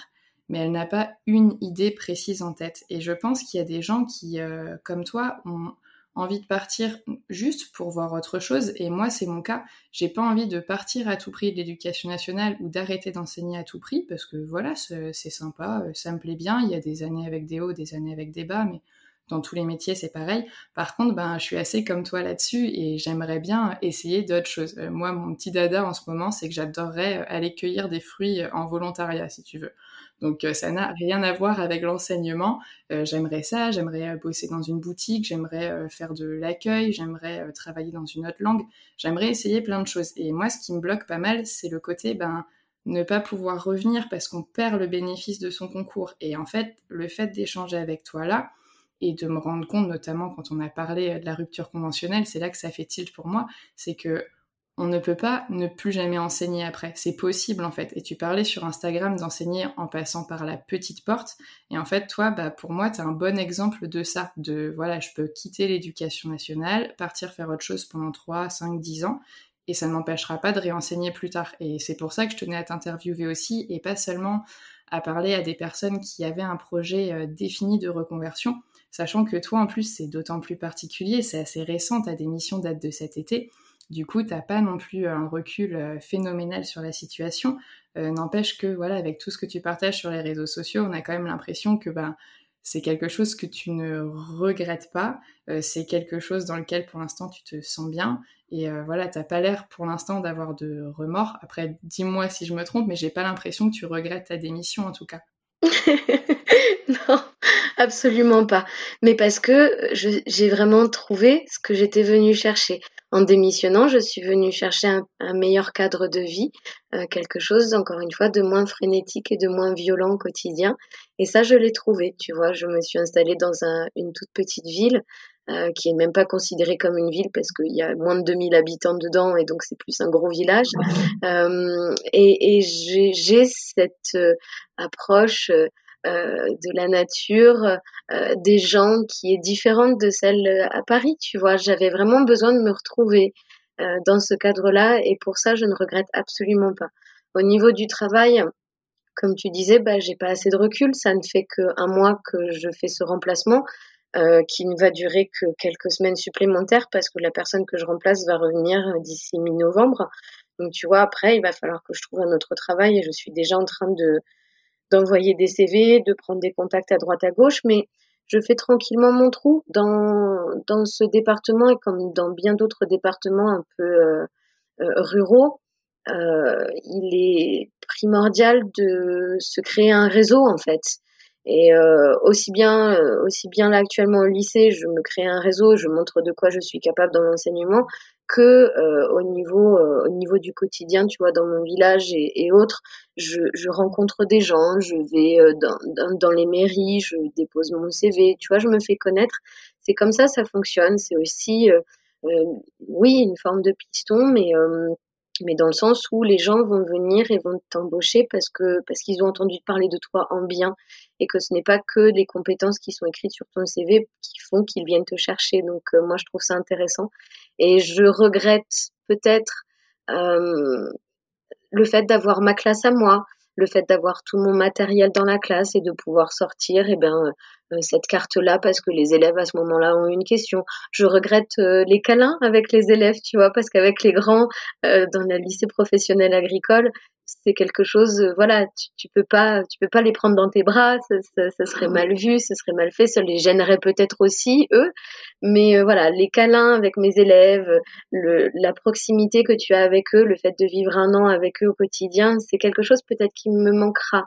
mais elle n'a pas une idée précise en tête. Et je pense qu'il y a des gens qui, comme toi, ont, envie de partir juste pour voir autre chose. Et moi, c'est mon cas. J'ai pas envie de partir à tout prix de l'éducation nationale ou d'arrêter d'enseigner à tout prix parce que voilà, c'est sympa, euh, ça me plaît bien. Il y a des années avec des hauts, des années avec des bas, mais dans tous les métiers, c'est pareil. Par contre, ben, je suis assez comme toi là-dessus et j'aimerais bien essayer d'autres choses. Euh, moi, mon petit dada en ce moment, c'est que j'adorerais aller cueillir des fruits en volontariat, si tu veux. Donc euh, ça n'a rien à voir avec l'enseignement. Euh, j'aimerais ça, j'aimerais euh, bosser dans une boutique, j'aimerais faire de l'accueil, j'aimerais travailler dans une autre langue, j'aimerais essayer plein de choses. Et moi, ce qui me bloque pas mal, c'est le côté ben ne pas pouvoir revenir parce qu'on perd le bénéfice de son concours. Et en fait, le fait d'échanger avec toi là et de me rendre compte, notamment quand on a parlé de la rupture conventionnelle, c'est là que ça fait tilt pour moi, c'est que on ne peut pas ne plus jamais enseigner après. C'est possible en fait. Et tu parlais sur Instagram d'enseigner en passant par la petite porte. Et en fait, toi, bah, pour moi, tu un bon exemple de ça. De voilà, je peux quitter l'éducation nationale, partir faire autre chose pendant 3, 5, 10 ans. Et ça ne m'empêchera pas de réenseigner plus tard. Et c'est pour ça que je tenais à t'interviewer aussi et pas seulement à parler à des personnes qui avaient un projet euh, défini de reconversion, sachant que toi en plus c'est d'autant plus particulier, c'est assez récent, ta démission date de cet été, du coup, t'as pas non plus un recul euh, phénoménal sur la situation. Euh, n'empêche que, voilà, avec tout ce que tu partages sur les réseaux sociaux, on a quand même l'impression que, ben, c'est quelque chose que tu ne regrettes pas, c'est quelque chose dans lequel pour l'instant tu te sens bien. Et voilà, t'as pas l'air pour l'instant d'avoir de remords. Après, dis-moi si je me trompe, mais j'ai pas l'impression que tu regrettes ta démission en tout cas. non, absolument pas. Mais parce que j'ai vraiment trouvé ce que j'étais venue chercher. En démissionnant, je suis venue chercher un, meilleur cadre de vie, euh, quelque chose, encore une fois, de moins frénétique et de moins violent au quotidien. Et ça, je l'ai trouvé. Tu vois, je me suis installée dans une toute petite ville euh, qui est même pas considérée comme une ville parce qu'il y a moins de 2000 habitants dedans et donc c'est plus un gros village. Euh, et, et j'ai cette approche de la nature, euh, des gens qui est différente de celle à Paris, tu vois. J'avais vraiment besoin de me retrouver euh, dans ce cadre-là et pour ça, je ne regrette absolument pas. Au niveau du travail, comme tu disais, bah, j'ai pas assez de recul. Ça ne fait qu'un mois que je fais ce remplacement. qui ne va durer que quelques semaines supplémentaires parce que la personne que je remplace va revenir d'ici mi-novembre. Donc tu vois, après, il va falloir que je trouve un autre travail et je suis déjà en train de, d'envoyer des CV, de prendre des contacts à droite à gauche, mais je fais tranquillement mon trou dans, dans ce département et comme dans bien d'autres départements un peu euh, euh, ruraux. Euh, il est primordial de se créer un réseau en fait. Et aussi bien, aussi bien là actuellement au lycée, je me crée un réseau, je montre de quoi je suis capable dans l'enseignement, que euh, au niveau euh, au niveau du quotidien tu vois dans mon village et, autres je, je, rencontre des gens je vais euh, dans, dans, dans, les mairies je dépose mon CV tu vois je me fais connaître. C'est comme ça ça fonctionne. C'est aussi oui une forme de piston mais mais dans le sens où les gens vont venir et vont t'embaucher parce que parce qu'ils ont entendu parler de toi en bien et que ce n'est pas que les compétences qui sont écrites sur ton CV qui font qu'ils viennent te chercher. Donc euh, moi je trouve ça intéressant et je regrette peut-être euh, le fait d'avoir ma classe à moi, le fait d'avoir tout mon matériel dans la classe et de pouvoir sortir et eh ben cette carte-là parce que les élèves à ce moment-là ont une question. Je regrette euh, les câlins avec les élèves, tu vois, parce qu'avec les grands euh, dans le lycée professionnel agricole, c'est quelque chose, voilà, tu, tu, peux pas, tu peux pas les prendre dans tes bras, ça, ça, serait mal vu, ça serait mal fait, ça les gênerait peut-être aussi eux, mais voilà, les câlins avec mes élèves, le, la proximité que tu as avec eux, le fait de vivre un an avec eux au quotidien, c'est quelque chose peut-être qui me manquera.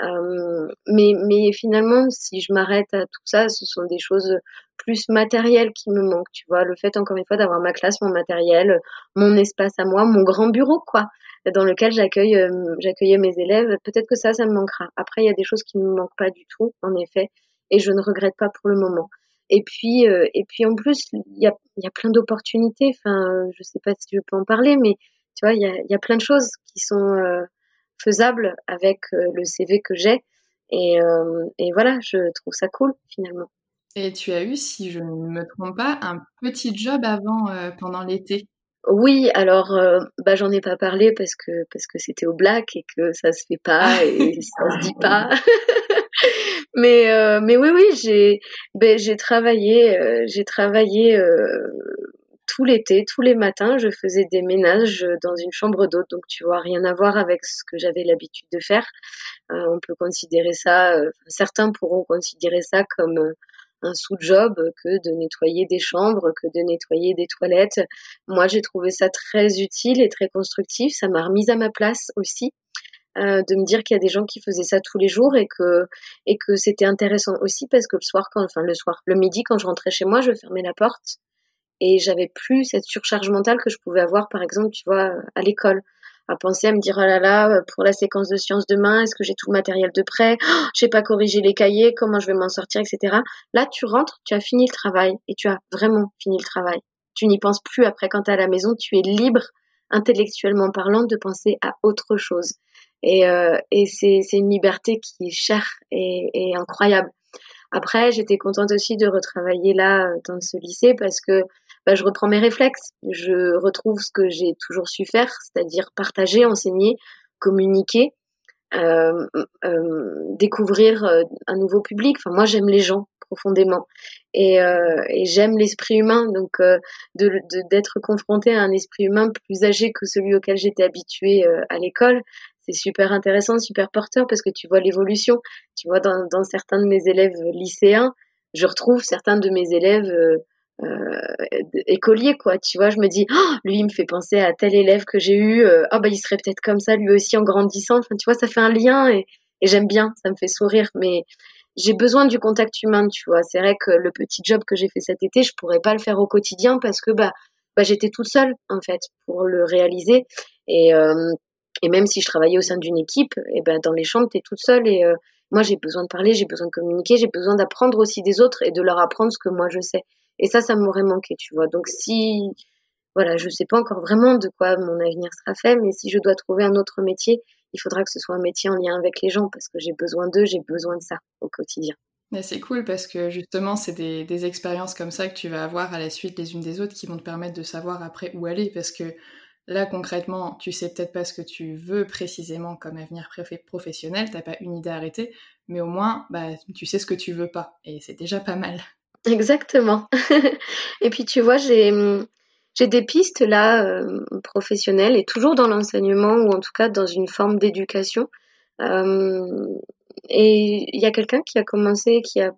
Euh, mais, mais finalement, si je m'arrête à tout ça, ce sont des choses plus matérielles qui me manquent. Tu vois, le fait encore une fois d'avoir ma classe, mon matériel, mon espace à moi, mon grand bureau, quoi, dans lequel j'accueille, euh, j'accueillais mes élèves. Peut-être que ça, ça me manquera. Après, il y a des choses qui ne me manquent pas du tout, en effet, et je ne regrette pas pour le moment. Et puis, euh, et puis en plus, il y a, plein d'opportunités. Enfin, je sais pas si je peux en parler, mais tu vois, il y a, y a plein de choses qui sont faisable avec euh, le CV que j'ai. Et, euh, et voilà, je trouve ça cool finalement. Et tu as eu, si je ne me trompe pas, un petit job avant, euh, pendant l'été? Oui, alors bah j'en ai pas parlé parce que parce que c'était au black et que ça se fait pas ah. et ça se dit pas. mais mais oui oui j'ai ben, j'ai travaillé j'ai travaillé tout l'été, tous les matins, je faisais des ménages dans une chambre d'hôte. Donc, tu vois, rien à voir avec ce que j'avais l'habitude de faire. Euh, on peut considérer ça, euh, certains pourront considérer ça comme euh, un sous-job que de nettoyer des chambres, que de nettoyer des toilettes. Moi, j'ai trouvé ça très utile et très constructif. Ça m'a remise à ma place aussi. de me dire qu'il y a des gens qui faisaient ça tous les jours et que c'était intéressant aussi parce que le soir enfin le soir le midi quand je rentrais chez moi je fermais la porte et j'avais plus cette surcharge mentale que je pouvais avoir par exemple tu vois à l'école à penser à me dire oh là là pour la séquence de sciences demain est-ce que j'ai tout le matériel de prêt? Oh, j'ai pas corrigé les cahiers comment je vais m'en sortir etc là tu rentres tu as fini le travail et tu as vraiment fini le travail. Tu n'y penses plus après quand tu es à la maison tu es libre intellectuellement parlant de penser à autre chose. Et, euh, et c'est, une liberté qui est chère et, et incroyable. Après j'étais contente aussi de retravailler là dans ce lycée parce que bah, je reprends mes réflexes. Je retrouve ce que j'ai toujours su faire, c'est-à-dire partager, enseigner, communiquer, euh, euh, découvrir euh, un nouveau public. Enfin, moi, j'aime les gens profondément et, j'aime l'esprit humain. Donc, d'être confronté à un esprit humain plus âgé que celui auquel j'étais habituée à l'école, c'est super intéressant, super porteur parce que tu vois l'évolution. Tu vois, dans, certains de mes élèves lycéens, je retrouve certains de mes élèves euh, écoliers, quoi. Tu vois, je me dis, oh, lui, il me fait penser à tel élève que j'ai eu. Ah, bah, il serait peut-être comme ça lui aussi en grandissant. Enfin, tu vois, ça fait un lien et, j'aime bien, ça me fait sourire. Mais j'ai besoin du contact humain, tu vois. C'est vrai que le petit job que j'ai fait cet été, je pourrais pas le faire au quotidien parce que, bah, bah j'étais toute seule, en fait, pour le réaliser. Et, euh, même si je travaillais au sein d'une équipe, et ben dans les chambres, tu es toute seule et moi j'ai besoin de parler, j'ai besoin de communiquer, j'ai besoin d'apprendre aussi des autres et de leur apprendre ce que moi je sais. Et ça, ça m'aurait manqué, tu vois. Donc si, voilà, je sais pas encore vraiment de quoi mon avenir sera fait, mais si je dois trouver un autre métier, il faudra que ce soit un métier en lien avec les gens parce que j'ai besoin d'eux, j'ai besoin de ça au quotidien. c'est cool parce que justement, c'est des, des, expériences comme ça que tu vas avoir à la suite les unes des autres qui vont te permettre de savoir après où aller parce que Là, concrètement, tu sais peut-être pas ce que tu veux précisément comme avenir professionnel, t'as pas une idée arrêtée, mais au moins, bah, tu sais ce que tu veux pas, et c'est déjà pas mal. Exactement. et puis, tu vois, j'ai, j'ai des pistes là, euh, professionnelles, et toujours dans l'enseignement, ou en tout cas dans une forme d'éducation. Euh, et il y a quelqu'un qui a commencé, qui a,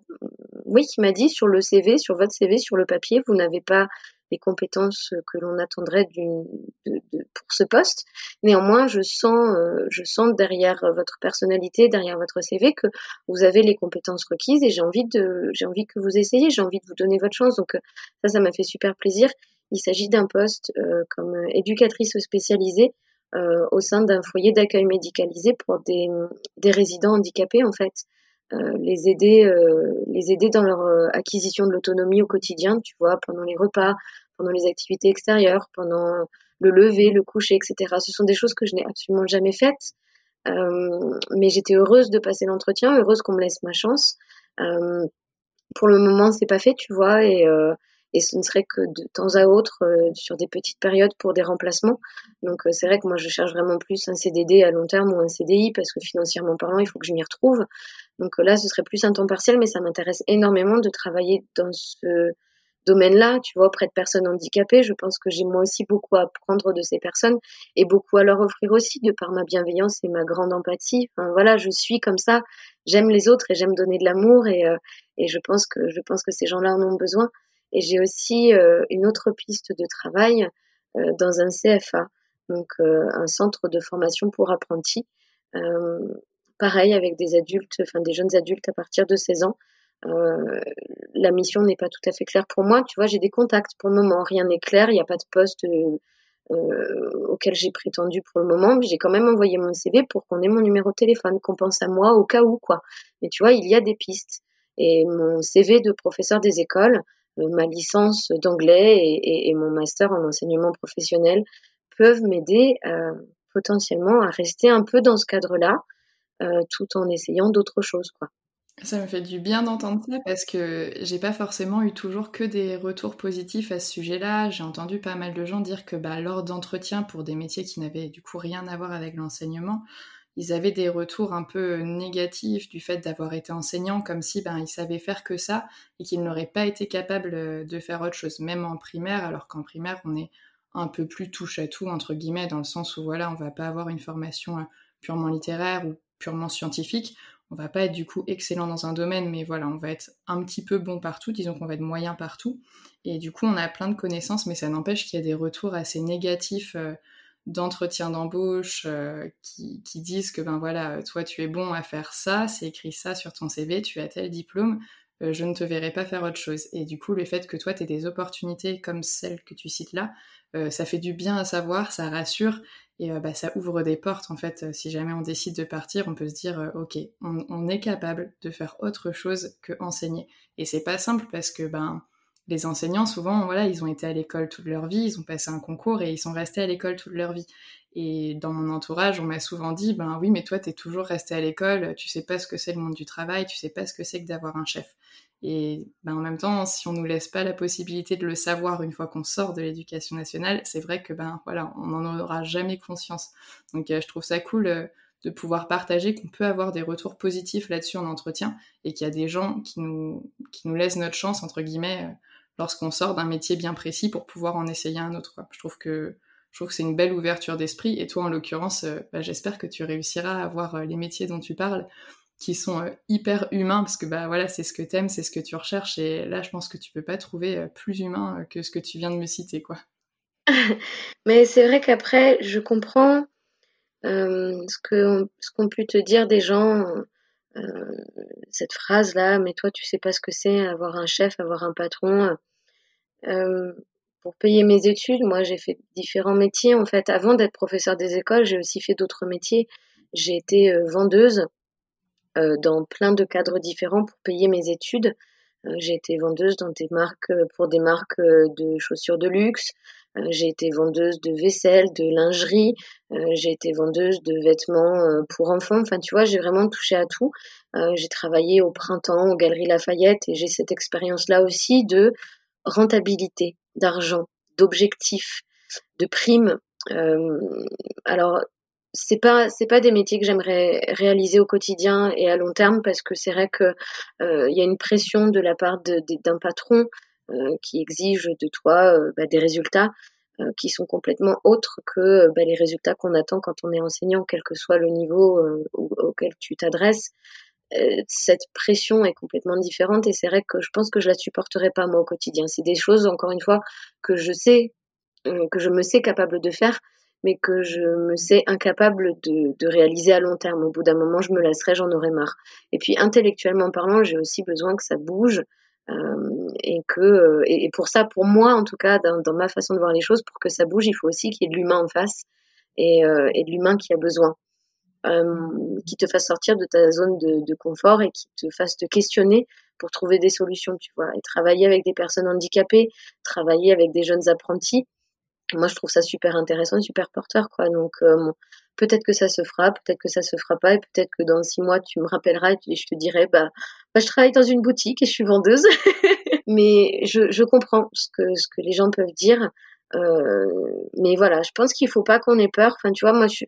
oui, qui m'a dit sur le CV, sur votre CV, sur le papier, vous n'avez pas les compétences que l'on attendrait pour ce poste. Néanmoins, je sens, euh, je sens derrière votre personnalité, derrière votre CV, que vous avez les compétences requises et j'ai envie de, j'ai envie que vous essayiez, j'ai envie de vous donner votre chance. Donc ça, ça m'a fait super plaisir. Il s'agit d'un poste euh, comme éducatrice spécialisée euh, au sein d'un foyer d'accueil médicalisé pour des, des résidents handicapés en fait. Euh, les aider, euh, les aider dans leur euh, acquisition de l'autonomie au quotidien, tu vois, pendant les repas, pendant les activités extérieures, pendant le lever, le coucher, etc. Ce sont des choses que je n'ai absolument jamais faites, mais j'étais heureuse de passer l'entretien, heureuse qu'on me laisse ma chance. pour le moment, c'est pas fait, tu vois, et et ce ne serait que de temps à autre euh, sur des petites périodes pour des remplacements. Donc euh, c'est vrai que moi je cherche vraiment plus un CDD à long terme ou un CDI parce que financièrement parlant il faut que je m'y retrouve. Donc euh, là ce serait plus un temps partiel mais ça m'intéresse énormément de travailler dans ce domaine-là, tu vois, auprès de personnes handicapées. Je pense que j'ai moi aussi beaucoup à apprendre de ces personnes et beaucoup à leur offrir aussi de par ma bienveillance et ma grande empathie. Enfin voilà, je suis comme ça, j'aime les autres et j'aime donner de l'amour et, et je pense que je pense que ces gens-là en ont besoin. Et j'ai aussi euh, une autre piste de travail euh, dans un CFA, donc euh, un centre de formation pour apprentis. Pareil avec des adultes, enfin des jeunes adultes à partir de 16 ans. la mission n'est pas tout à fait claire pour moi. Tu vois, j'ai des contacts pour le moment. Rien n'est clair. Il n'y a pas de poste auquel j'ai prétendu pour le moment. Mais j'ai quand même envoyé mon CV pour qu'on ait mon numéro de téléphone, qu'on pense à moi au cas où, quoi. Mais tu vois, il y a des pistes. Et mon CV de professeur des écoles, euh, ma licence d'anglais et, mon master en enseignement professionnel peuvent m'aider euh, potentiellement à rester un peu dans ce cadre-là, euh, tout en essayant d'autres choses, quoi. Ça me fait du bien d'entendre ça parce que j'ai pas forcément eu toujours que des retours positifs à ce sujet-là. J'ai entendu pas mal de gens dire que bah, lors d'entretiens pour des métiers qui n'avaient du coup rien à voir avec l'enseignement, ils avaient des retours un peu négatifs du fait d'avoir été enseignant, comme si ben, ils savaient faire que ça et qu'ils n'auraient pas été capables euh, de faire autre chose, même en primaire, alors qu'en primaire, on est un peu plus touche à tout, entre guillemets, dans le sens où voilà, on va pas avoir une formation euh, purement littéraire ou purement scientifique. On va pas être du coup excellent dans un domaine, mais voilà, on va être un petit peu bon partout, disons qu'on va être moyen partout. Et du coup, on a plein de connaissances, mais ça n'empêche qu'il y a des retours assez négatifs. Euh, d'entretien d'embauche euh, qui, disent que ben voilà, toi tu es bon à faire ça, c'est écrit ça sur ton CV, tu as tel diplôme, euh, je ne te verrai pas faire autre chose. Et du coup, le fait que toi tu aies des opportunités comme celles que tu cites là, euh, ça fait du bien à savoir, ça rassure et bah, ça ouvre des portes en fait. Si jamais on décide de partir, on peut se dire ok, on, on, est capable de faire autre chose que enseigner. Et c'est pas simple parce que ben les enseignants, souvent, voilà, ils ont été à l'école toute leur vie, ils ont passé un concours et ils sont restés à l'école toute leur vie. Et dans mon entourage, on m'a souvent dit, ben oui, mais toi, t'es toujours resté à l'école, tu sais pas ce que c'est le monde du travail, tu sais pas ce que c'est que d'avoir un chef. Et ben, en même temps, si on nous laisse pas la possibilité de le savoir une fois qu'on sort de l'éducation nationale, c'est vrai que ben voilà, on n'en aura jamais conscience. Donc euh, je trouve ça cool euh, de pouvoir partager qu'on peut avoir des retours positifs là-dessus en entretien et qu'il y a des gens qui nous, qui nous laissent notre chance, entre guillemets, euh, lorsqu'on sort d'un métier bien précis pour pouvoir en essayer un autre. Je trouve que je trouve que c'est une belle ouverture d'esprit. Et toi, en l'occurrence, bah, j'espère que tu réussiras à avoir les métiers dont tu parles qui sont hyper humains parce que bah voilà c'est ce que t'aimes c'est ce que tu recherches et là je pense que tu peux pas trouver plus humain que ce que tu viens de me citer quoi. Mais c'est vrai qu'après je comprends ce que ce qu'ont pu te dire des gens cette phrase là mais toi tu sais pas ce que c'est avoir un chef avoir un patron pour payer mes études moi j'ai fait différents métiers en fait. Avant d'être professeur des écoles j'ai aussi fait d'autres métiers. J'ai été vendeuse. euh, dans plein de cadres différents pour payer mes études. Euh, j'ai été vendeuse dans des marques euh, pour des marques de chaussures de luxe. j'ai été vendeuse de vaisselle, de lingerie. j'ai été vendeuse de vêtements pour enfants. Enfin, tu vois, j'ai vraiment touché à tout. j'ai travaillé au printemps, aux Galeries Lafayette, et j'ai cette expérience-là aussi de rentabilité, d'argent, d'objectifs, de primes. alors, c'est pas c'est pas des métiers que j'aimerais réaliser au quotidien et à long terme parce que c'est vrai que euh, il y a une pression de la part d'un patron euh, qui exige de toi euh, bah, des résultats qui sont complètement autres que bah, les résultats qu'on attend quand on est enseignant, quel que soit le niveau auquel tu t'adresses. cette pression est complètement différente et c'est vrai que je pense que je la supporterai pas moi au quotidien. C'est des choses encore une fois que je sais que je me sais capable de faire mais que je me sais incapable de, de réaliser à long terme. Au bout d'un moment, je me lasserai, j'en aurai marre. Et puis intellectuellement parlant, j'ai aussi besoin que ça bouge. Euh, et que et, pour ça, pour moi en tout cas, dans, dans, ma façon de voir les choses, pour que ça bouge, il faut aussi qu'il y ait de l'humain en face et, euh, et de l'humain qui a besoin, euh, qui te fasse sortir de ta zone de, de, confort et qui te fasse te questionner pour trouver des solutions, tu vois. Et travailler avec des personnes handicapées, travailler avec des jeunes apprentis, moi je trouve ça super intéressant super porteur quoi. Donc euh, peut-être que ça se fera peut-être que ça se fera pas et peut-être que dans six mois tu me rappelleras et je te dirai bah, bah je travaille dans une boutique et je suis vendeuse. Mais je, je comprends ce que ce que les gens peuvent dire mais voilà, je pense qu'il faut pas qu'on ait peur. Enfin, tu vois, moi, je,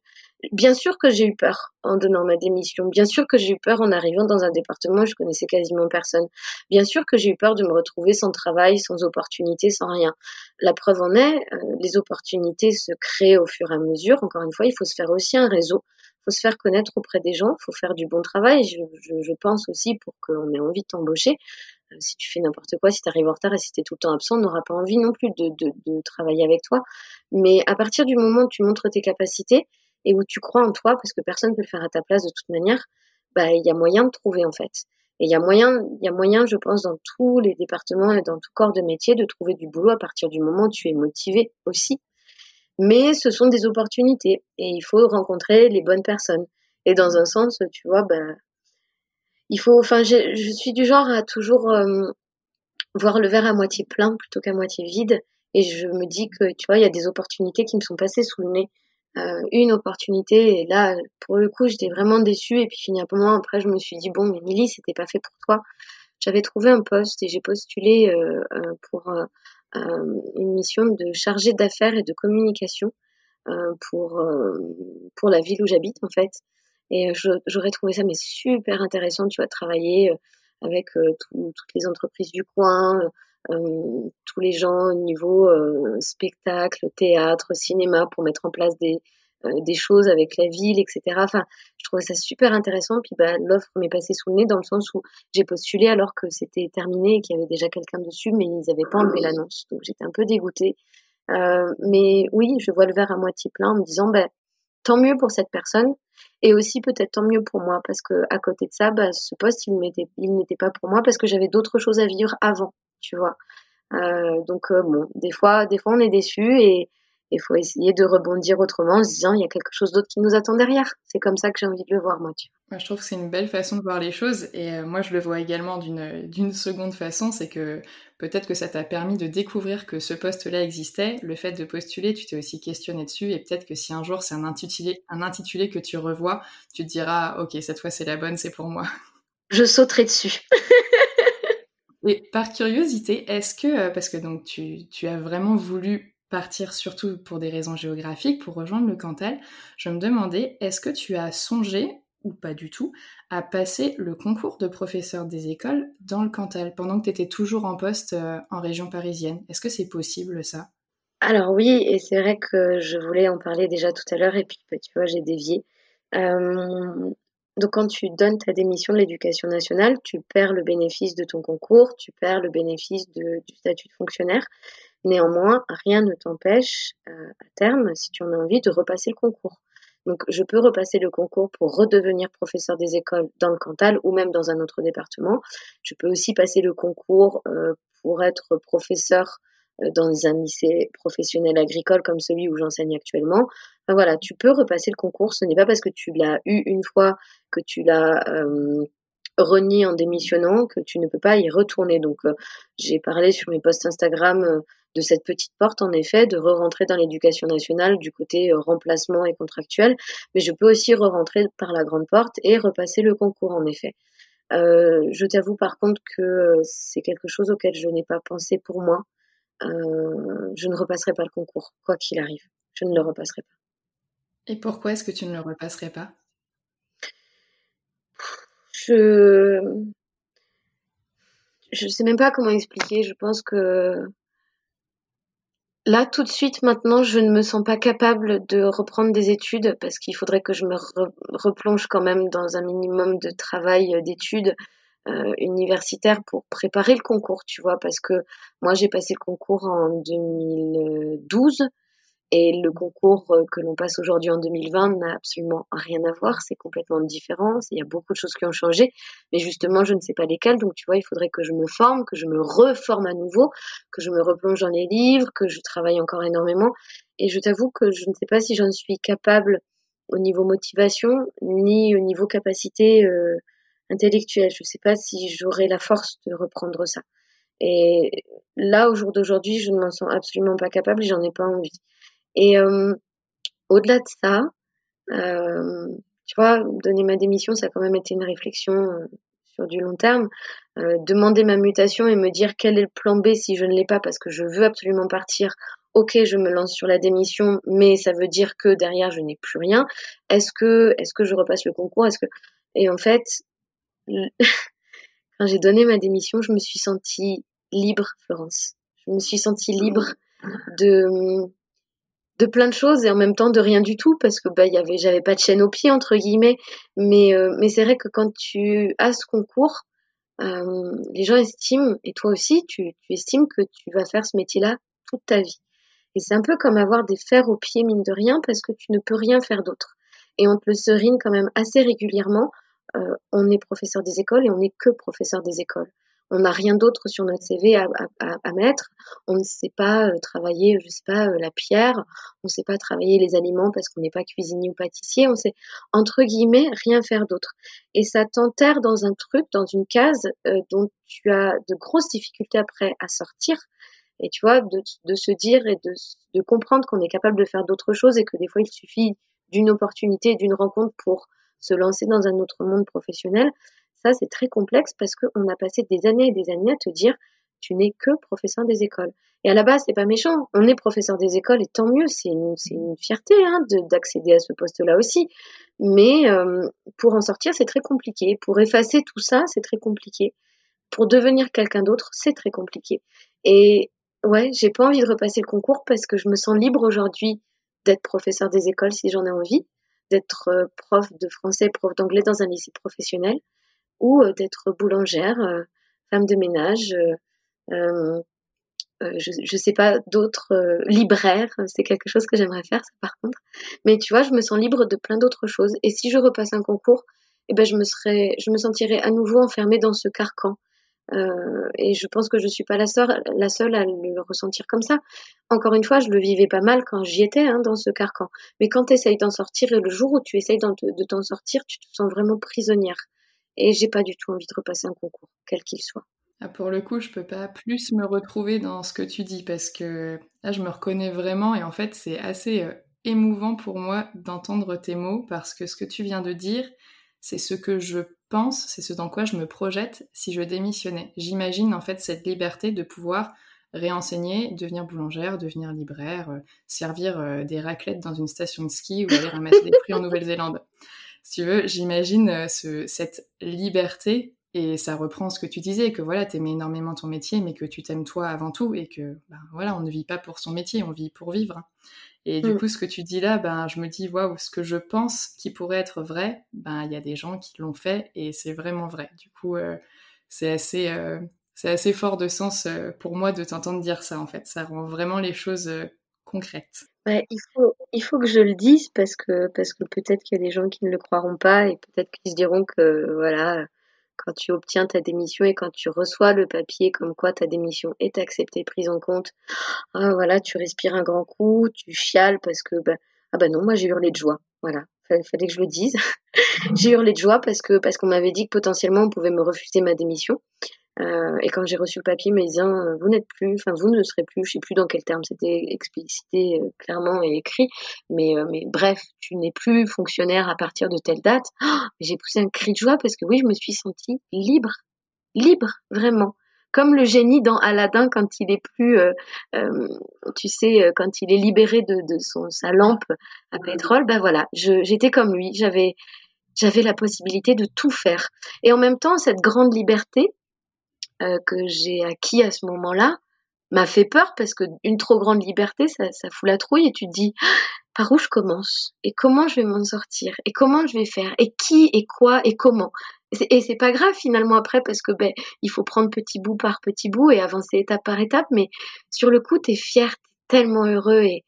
bien sûr que j'ai eu peur en donnant ma démission. Bien sûr que j'ai eu peur en arrivant dans un département où je connaissais quasiment personne. Bien sûr que j'ai eu peur de me retrouver sans travail, sans opportunité, sans rien. La preuve en est, euh, les opportunités se créent au fur et à mesure. Encore une fois, il faut se faire aussi un réseau. Il faut se faire connaître auprès des gens. Il faut faire du bon travail. Je, je, je pense aussi pour qu'on ait envie de t'embaucher si tu fais n'importe quoi, si tu arrives en retard et si tu tout le temps absent, on n'aura pas envie non plus de, de, travailler avec toi. Mais à partir du moment où tu montres tes capacités et où tu crois en toi, parce que personne ne peut le faire à ta place de toute manière, bah il y a moyen de trouver en fait. Et il y a moyen, il y a moyen, je pense, dans tous les départements et dans tout corps de métier, de trouver du boulot à partir du moment où tu es motivé aussi. Mais ce sont des opportunités et il faut rencontrer les bonnes personnes. Et dans un sens, tu vois, bah, il faut, enfin, je, suis du genre à toujours euh, voir le verre à moitié plein plutôt qu'à moitié vide. Et je me dis que, tu vois, il y a des opportunités qui me sont passées sous le nez. Euh, une opportunité, et là, pour le coup, j'étais vraiment déçue. Et puis finalement, après, je me suis dit, bon, mais Milly, c'était pas fait pour toi. J'avais trouvé un poste et j'ai postulé euh, euh pour euh, une mission de chargée d'affaires et de communication pour, pour la ville où j'habite, en fait. Et j'aurais trouvé ça mais super intéressant, tu vois, de travailler avec toutes les entreprises du coin, tous les gens au niveau spectacle, théâtre, cinéma, pour mettre en place des, des choses avec la ville, etc. Enfin, je trouvais ça super intéressant. Puis bah, l'offre m'est passée sous le nez dans le sens où j'ai postulé alors que c'était terminé et qu'il y avait déjà quelqu'un dessus, mais ils n'avaient pas enlevé l'annonce. Donc j'étais un peu dégoûtée. Euh, mais oui, je vois le verre à moitié plein en me disant, ben, tant mieux pour cette personne et aussi peut-être tant mieux pour moi parce que à côté de ça bah, ce poste il n'était pas pour moi parce que j'avais d'autres choses à vivre avant tu vois euh, donc euh, bon des fois des fois on est déçu et il faut essayer de rebondir autrement en se disant il y a quelque chose d'autre qui nous attend derrière. C'est comme ça que j'ai envie de le voir, moi. Tu vois. je trouve que c'est une belle façon de voir les choses et euh, moi je le vois également d'une seconde façon, c'est que peut-être que ça t'a permis de découvrir que ce poste-là existait, le fait de postuler, tu t'es aussi questionné dessus et peut-être que si un jour c'est un intitulé, un intitulé que tu revois, tu te diras ok cette fois c'est la bonne, c'est pour moi. Je sauterai dessus. et par curiosité, est-ce que, euh, parce que donc tu, tu as vraiment voulu partir surtout pour des raisons géographiques, pour rejoindre le Cantal, je me demandais, est-ce que tu as songé, ou pas du tout, à passer le concours de professeur des écoles dans le Cantal, pendant que tu étais toujours en poste euh, en région parisienne Est-ce que c'est possible ça? Alors oui, et c'est vrai que je voulais en parler déjà tout à l'heure, et puis bah, tu vois, j'ai dévié. Euh, donc quand tu donnes ta démission de l'éducation nationale, tu perds le bénéfice de ton concours, tu perds le bénéfice du statut de fonctionnaire. Néanmoins, rien ne t'empêche euh, à terme, si tu en as envie, de repasser le concours. Donc je peux repasser le concours pour redevenir professeur des écoles dans le Cantal ou même dans un autre département. Je peux aussi passer le concours euh, pour être professeur euh, dans un lycée professionnel agricole comme celui où j'enseigne actuellement. Enfin, voilà, tu peux repasser le concours. Ce n'est pas parce que tu l'as eu une fois que tu l'as euh, renié en démissionnant que tu ne peux pas y retourner. Donc, euh, j'ai parlé sur mes posts Instagram euh, de cette petite porte, en effet, de re-rentrer dans l'éducation nationale du côté remplacement et contractuel. Mais je peux aussi re-rentrer par la grande porte et repasser le concours, en effet. je t'avoue par contre que c'est quelque chose auquel je n'ai pas pensé pour moi. je ne repasserai pas le concours, quoi qu'il arrive. Je ne le repasserai pas. Et pourquoi est-ce que tu ne le repasserais pas? Je je sais même pas comment expliquer. Je pense que là, tout de suite, maintenant, je ne me sens pas capable de reprendre des études parce qu'il faudrait que je me replonge quand même dans un minimum de travail euh, d'études euh, universitaires pour préparer le concours, tu vois, parce que moi, j'ai passé le concours en 2012 et le concours euh, que l'on passe aujourd'hui en 2020 n'a absolument rien à voir, c'est complètement différent, il y a beaucoup de choses qui ont changé, mais justement je ne sais pas lesquelles, donc tu vois, il faudrait que je me forme, que je me reforme à nouveau, que je me replonge dans les livres, que je travaille encore énormément, et je t'avoue que je ne sais pas si j'en suis capable au niveau motivation, ni au niveau capacité euh, intellectuelle, je ne sais pas si j'aurai la force de reprendre ça. Et là, au jour d'aujourd'hui, je ne m'en sens absolument pas capable, j'en ai pas envie. Et euh, au-delà de ça, euh, tu vois, donner ma démission, ça a quand même été une réflexion euh, sur du long terme. demander ma mutation et me dire quel est le plan B si je ne l'ai pas parce que je veux absolument partir. Ok, je me lance sur la démission, mais ça veut dire que derrière je n'ai plus rien. Est-ce que, est-ce que je repasse le concours? Est-ce que et en fait, quand j'ai donné ma démission, je me suis sentie libre, Florence. Je me suis sentie libre de de plein de choses et en même temps de rien du tout parce que bah avait j'avais pas de chaîne au pied entre guillemets. Mais euh, mais c'est vrai que quand tu as ce concours euh, les gens estiment et toi aussi tu, tu estimes que tu vas faire ce métier-là toute ta vie. Et c'est un peu comme avoir des fers au pied mine de rien parce que tu ne peux rien faire d'autre. Et on te le serine quand même assez régulièrement. Euh, on est professeur des écoles et on n'est que professeur des écoles on n'a rien d'autre sur notre CV à, mettre. On ne sait pas euh, travailler, je sais pas, euh, la pierre. On ne sait pas travailler les aliments parce qu'on n'est pas cuisinier ou pâtissier. On sait, entre guillemets, rien faire d'autre. Et ça t'enterre dans un truc, dans une case euh, dont tu as de grosses difficultés après à sortir. Et tu vois, de, se dire et de, de comprendre qu'on est capable de faire d'autres choses et que des fois il suffit d'une opportunité, d'une rencontre pour se lancer dans un autre monde professionnel, ça, c'est très complexe parce qu'on a passé des années et des années à te dire tu n'es que professeur des écoles. Et à la base, c'est pas méchant. On est professeur des écoles et tant mieux. C'est une, fierté hein, d'accéder à ce poste-là aussi. Mais euh, pour en sortir, c'est très compliqué. Pour effacer tout ça, c'est très compliqué. Pour devenir quelqu'un d'autre, c'est très compliqué. Et ouais, j'ai pas envie de repasser le concours parce que je me sens libre aujourd'hui d'être professeur des écoles si j'en ai envie, d'être euh, prof de français, prof d'anglais dans un lycée professionnel ou euh, d'être boulangère, euh, femme de ménage, euh, je ne sais pas, d'autres libraires. C'est quelque chose que j'aimerais faire, ça par contre. Mais tu vois, je me sens libre de plein d'autres choses. Et si je repasse un concours, eh ben, je me sentirais à nouveau enfermée dans ce carcan. Et je pense que je suis pas la seule, la seule à le ressentir comme ça. Encore une fois, je le vivais pas mal quand j'y étais hein, dans ce carcan. Mais quand tu essayes d'en sortir et le jour où tu essayes de t'en sortir, tu te sens vraiment prisonnière. Et j'ai pas du tout envie de repasser un concours, quel qu'il soit. Ah, pour le coup, je peux pas plus me retrouver dans ce que tu dis parce que là, je me reconnais vraiment et en fait, c'est assez euh, émouvant pour moi d'entendre tes mots parce que ce que tu viens de dire, c'est ce que je pense, c'est ce dans quoi je me projette si je démissionnais. J'imagine en fait cette liberté de pouvoir réenseigner, devenir boulangère, devenir libraire, euh, servir euh, des raclettes dans une station de ski ou aller ramasser des fruits en Nouvelle-Zélande si tu veux, j'imagine euh, cette liberté Et ça reprend ce que tu disais, que voilà, tu aimais énormément ton métier, mais que tu t'aimes toi avant tout, et que ben, voilà, on ne vit pas pour son métier, on vit pour vivre. Et du mm. coup, ce que tu dis là, ben, je me dis, waouh, ce que je pense qui pourrait être vrai, ben, il y a des gens qui l'ont fait, et c'est vraiment vrai. Du coup, euh, c'est assez, euh, c'est assez fort de sens euh, pour moi de t'entendre dire ça, en fait. Ça rend vraiment les choses Ouais, il faut, il faut que je le dise parce que, parce que peut-être qu'il y a des gens qui ne le croiront pas et peut-être qu'ils se diront que, voilà, quand tu obtiens ta démission et quand tu reçois le papier comme quoi ta démission est acceptée, prise en compte, ah, voilà, tu respires un grand coup, tu chiales parce que bah, ah bah non, moi j'ai hurlé de joie. Voilà, fallait, fallait que je le dise. j'ai hurlé de joie parce que parce qu'on m'avait dit que potentiellement on pouvait me refuser ma démission. Euh, et quand j'ai reçu le papier me disant euh, vous n'êtes plus, enfin vous ne serez plus, je sais plus dans quel terme c'était explicité euh, clairement et écrit, mais mais bref, tu n'es plus fonctionnaire à partir de telle date. Oh, j'ai poussé un cri de joie parce que oui, je me suis sentie libre, libre vraiment, comme le génie dans Aladdin quand il est plus, tu sais, quand il est libéré de, de son sa lampe à pétrole. Ben voilà, j'étais comme lui, j'avais j'avais la possibilité de tout faire. Et en même temps, cette grande liberté, euh, que j'ai acquis à ce moment-là m'a fait peur parce que une trop grande liberté, ça, ça fout la trouille et tu te dis «Ah, par où je commence? Et comment je vais m'en sortir? Et comment je vais faire? Et qui? Et quoi? Et comment? Et c'est pas grave finalement après parce que ben il faut prendre petit bout par petit bout et avancer étape par étape, mais sur le coup t'es fier, t'es tellement heureux et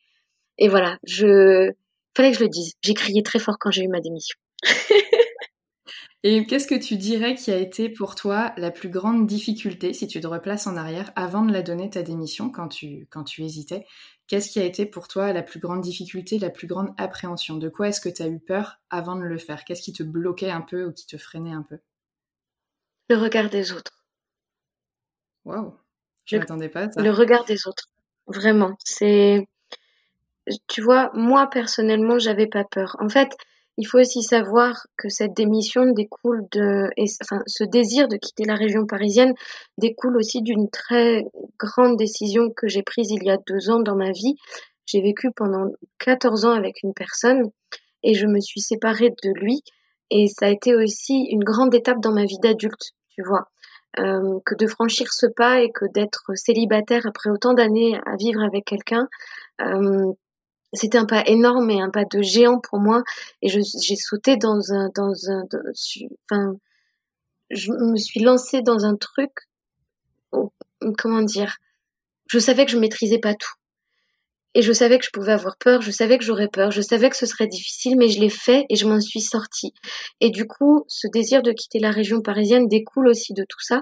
et voilà, je fallait que je le dise. J'ai crié très fort quand j'ai eu ma démission. Et qu'est-ce que tu dirais qui a été pour toi la plus grande difficulté, si tu te replaces en arrière, avant de la donner ta démission, quand tu, quand tu hésitais? Qu'est-ce qui a été pour toi la plus grande difficulté, la plus grande appréhension? De quoi est-ce que tu as eu peur avant de le faire? Qu'est-ce qui te bloquait un peu ou qui te freinait un peu? Le regard des autres. Waouh Je m'attendais pas à ça. Le regard des autres. Vraiment. C'est. Tu vois, moi personnellement, j'avais pas peur. En fait, il faut aussi savoir que cette démission découle de, enfin, ce désir de quitter la région parisienne découle aussi d'une très grande décision que j'ai prise il y a deux ans dans ma vie. J'ai vécu pendant 14 ans avec une personne et je me suis séparée de lui et ça a été aussi une grande étape dans ma vie d'adulte, tu vois. Euh, que de franchir ce pas et que d'être célibataire après autant d'années à vivre avec quelqu'un, euh, c'était un pas énorme et un pas de géant pour moi. Et j'ai sauté dans un dans un enfin je me suis lancée dans un truc comment dire je savais que je maîtrisais pas tout et je savais que je pouvais avoir peur, je savais que j'aurais peur, je savais que ce serait difficile, mais je l'ai fait et je m'en suis sortie. Et du coup, ce désir de quitter la région parisienne découle aussi de tout ça.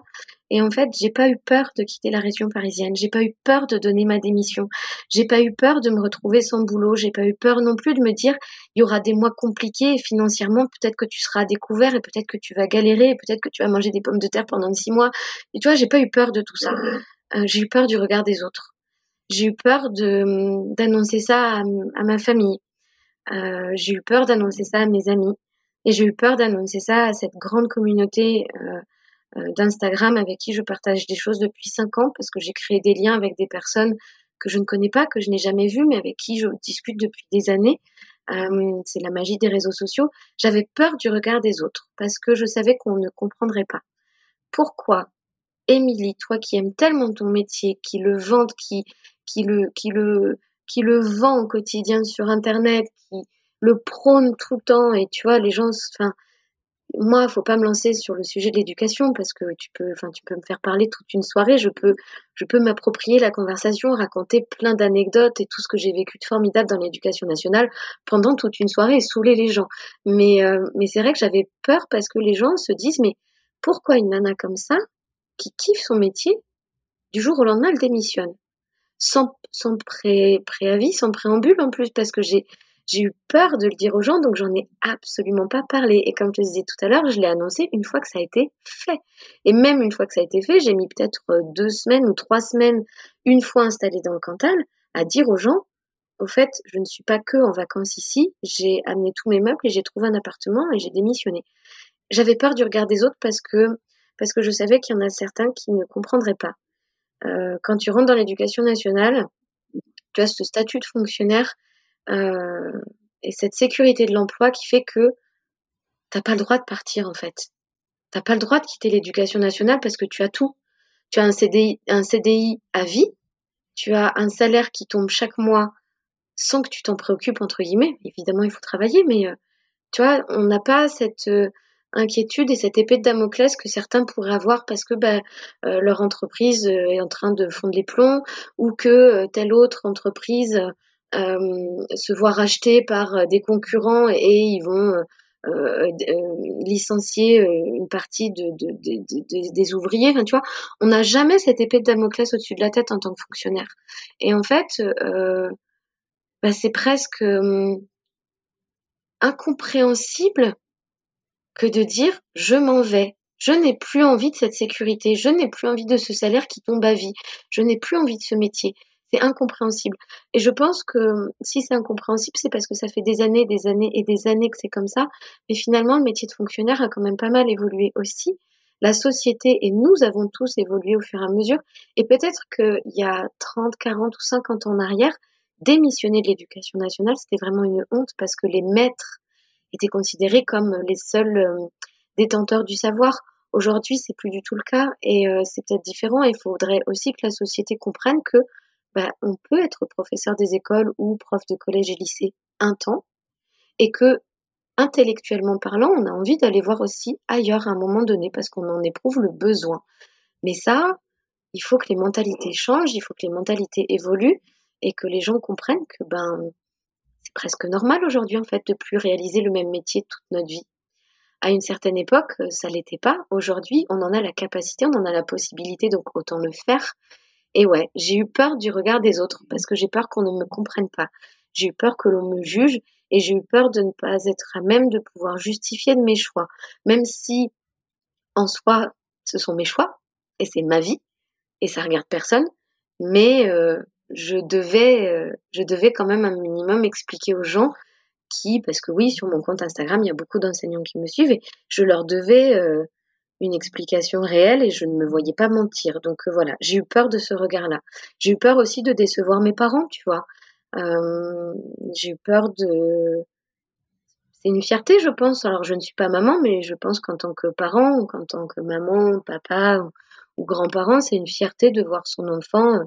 Et en fait, j'ai pas eu peur de quitter la région parisienne. J'ai pas eu peur de donner ma démission. J'ai pas eu peur de me retrouver sans boulot. J'ai pas eu peur non plus de me dire, il y aura des mois compliqués financièrement, peut-être que tu seras découvert et peut-être que tu vas galérer et peut-être que tu vas manger des pommes de terre pendant six mois. Et tu vois, j'ai pas eu peur de tout ça. Euh, j'ai eu peur du regard des autres j'ai eu peur d'annoncer ça à, ma famille. Euh, j'ai eu peur d'annoncer ça à mes amis. Et j'ai eu peur d'annoncer ça à cette grande communauté euh, euh, d'Instagram avec qui je partage des choses depuis cinq ans parce que j'ai créé des liens avec des personnes que je ne connais pas, que je n'ai jamais vues, mais avec qui je discute depuis des années. c'est la magie des réseaux sociaux. J'avais peur du regard des autres parce que je savais qu'on ne comprendrait pas. Pourquoi, Émilie, toi qui aimes tellement ton métier, qui le vante, qui, qui le, qui le, qui le vend au quotidien sur Internet, qui le prône tout le temps. Et tu vois, les gens, enfin, moi, faut pas me lancer sur le sujet de l'éducation parce que tu peux, enfin, tu peux me faire parler toute une soirée. Je peux, je peux m'approprier la conversation, raconter plein d'anecdotes et tout ce que j'ai vécu de formidable dans l'éducation nationale pendant toute une soirée et saouler les gens. Mais, euh, mais c'est vrai que j'avais peur parce que les gens se disent, mais pourquoi une nana comme ça, qui kiffe son métier, du jour au lendemain, elle démissionne sans, sans pré, préavis, sans préambule en plus, parce que j'ai j'ai eu peur de le dire aux gens, donc j'en ai absolument pas parlé. Et comme je te disais tout à l'heure, je l'ai annoncé une fois que ça a été fait. Et même une fois que ça a été fait, j'ai mis peut-être euh, deux semaines ou trois semaines, une fois installée dans le Cantal, à dire aux gens, au fait, je ne suis pas que en vacances ici, j'ai amené tous mes meubles et j'ai trouvé un appartement et j'ai démissionné. J'avais peur du regard des autres parce que, parce que je savais qu'il y en a certains qui ne comprendraient pas. Euh, quand tu rentres dans l'éducation nationale, tu as ce statut de fonctionnaire euh, et cette sécurité de l'emploi qui fait que t'as pas le droit de partir en fait. T'as pas le droit de quitter l'éducation nationale parce que tu as tout. Tu as un CDI, un à vie, tu as un salaire qui tombe chaque mois sans que tu t'en préoccupes entre guillemets. Évidemment, il faut travailler, mais euh, tu vois, on n'a pas cette inquiétude et cette épée de Damoclès que certains pourraient avoir parce que bah, euh, leur entreprise est en train de fondre les plombs ou que telle autre entreprise se voit rachetée par des concurrents et ils vont licencier une partie de, des ouvriers. Enfin, tu vois, on n'a jamais cette épée de Damoclès au-dessus de la tête en tant que fonctionnaire. Et en fait, bah, c'est presque incompréhensible que de dire je m'en vais. Je n'ai plus envie de cette sécurité, je n'ai plus envie de ce salaire qui tombe à vie, je n'ai plus envie de ce métier. C'est incompréhensible. Et je pense que si c'est incompréhensible, c'est parce que ça fait des années, des années et des années que c'est comme ça. Mais finalement, le métier de fonctionnaire a quand même pas mal évolué aussi. La société et nous avons tous évolué au fur et à mesure. Et peut-être qu'il y a 30, 40 ou 50 ans en arrière, démissionner de l'éducation nationale, c'était vraiment une honte parce que les maîtres étaient considérés comme les seuls euh, détenteurs du savoir. Aujourd'hui, c'est plus du tout le cas et euh, c'est peut-être différent. Il faudrait aussi que la société comprenne que bah, on peut être professeur des écoles ou prof de collège et lycée un temps et que intellectuellement parlant, on a envie d'aller voir aussi ailleurs à un moment donné parce qu'on en éprouve le besoin. Mais ça, il faut que les mentalités changent, il faut que les mentalités évoluent et que les gens comprennent que ben presque normal aujourd'hui en fait de plus réaliser le même métier toute notre vie. À une certaine époque, ça l'était pas. Aujourd'hui, on en a la capacité, on en a la possibilité, donc autant le faire. Et ouais, j'ai eu peur du regard des autres parce que j'ai peur qu'on ne me comprenne pas. J'ai eu peur que l'on me juge et j'ai eu peur de ne pas être à même de pouvoir justifier de mes choix, même si en soi ce sont mes choix et c'est ma vie et ça regarde personne. Mais euh, je devais, euh, je devais quand même un minimum expliquer aux gens qui, parce que oui, sur mon compte Instagram, il y a beaucoup d'enseignants qui me suivent et je leur devais euh, une explication réelle et je ne me voyais pas mentir. Donc euh, voilà, j'ai eu peur de ce regard-là. J'ai eu peur aussi de décevoir mes parents, tu vois. j'ai eu peur de... C'est une fierté, je pense. Alors, je ne suis pas maman, mais je pense qu'en tant que parent, ou qu'en tant que maman, papa ou, ou grand-parent, c'est une fierté de voir son enfant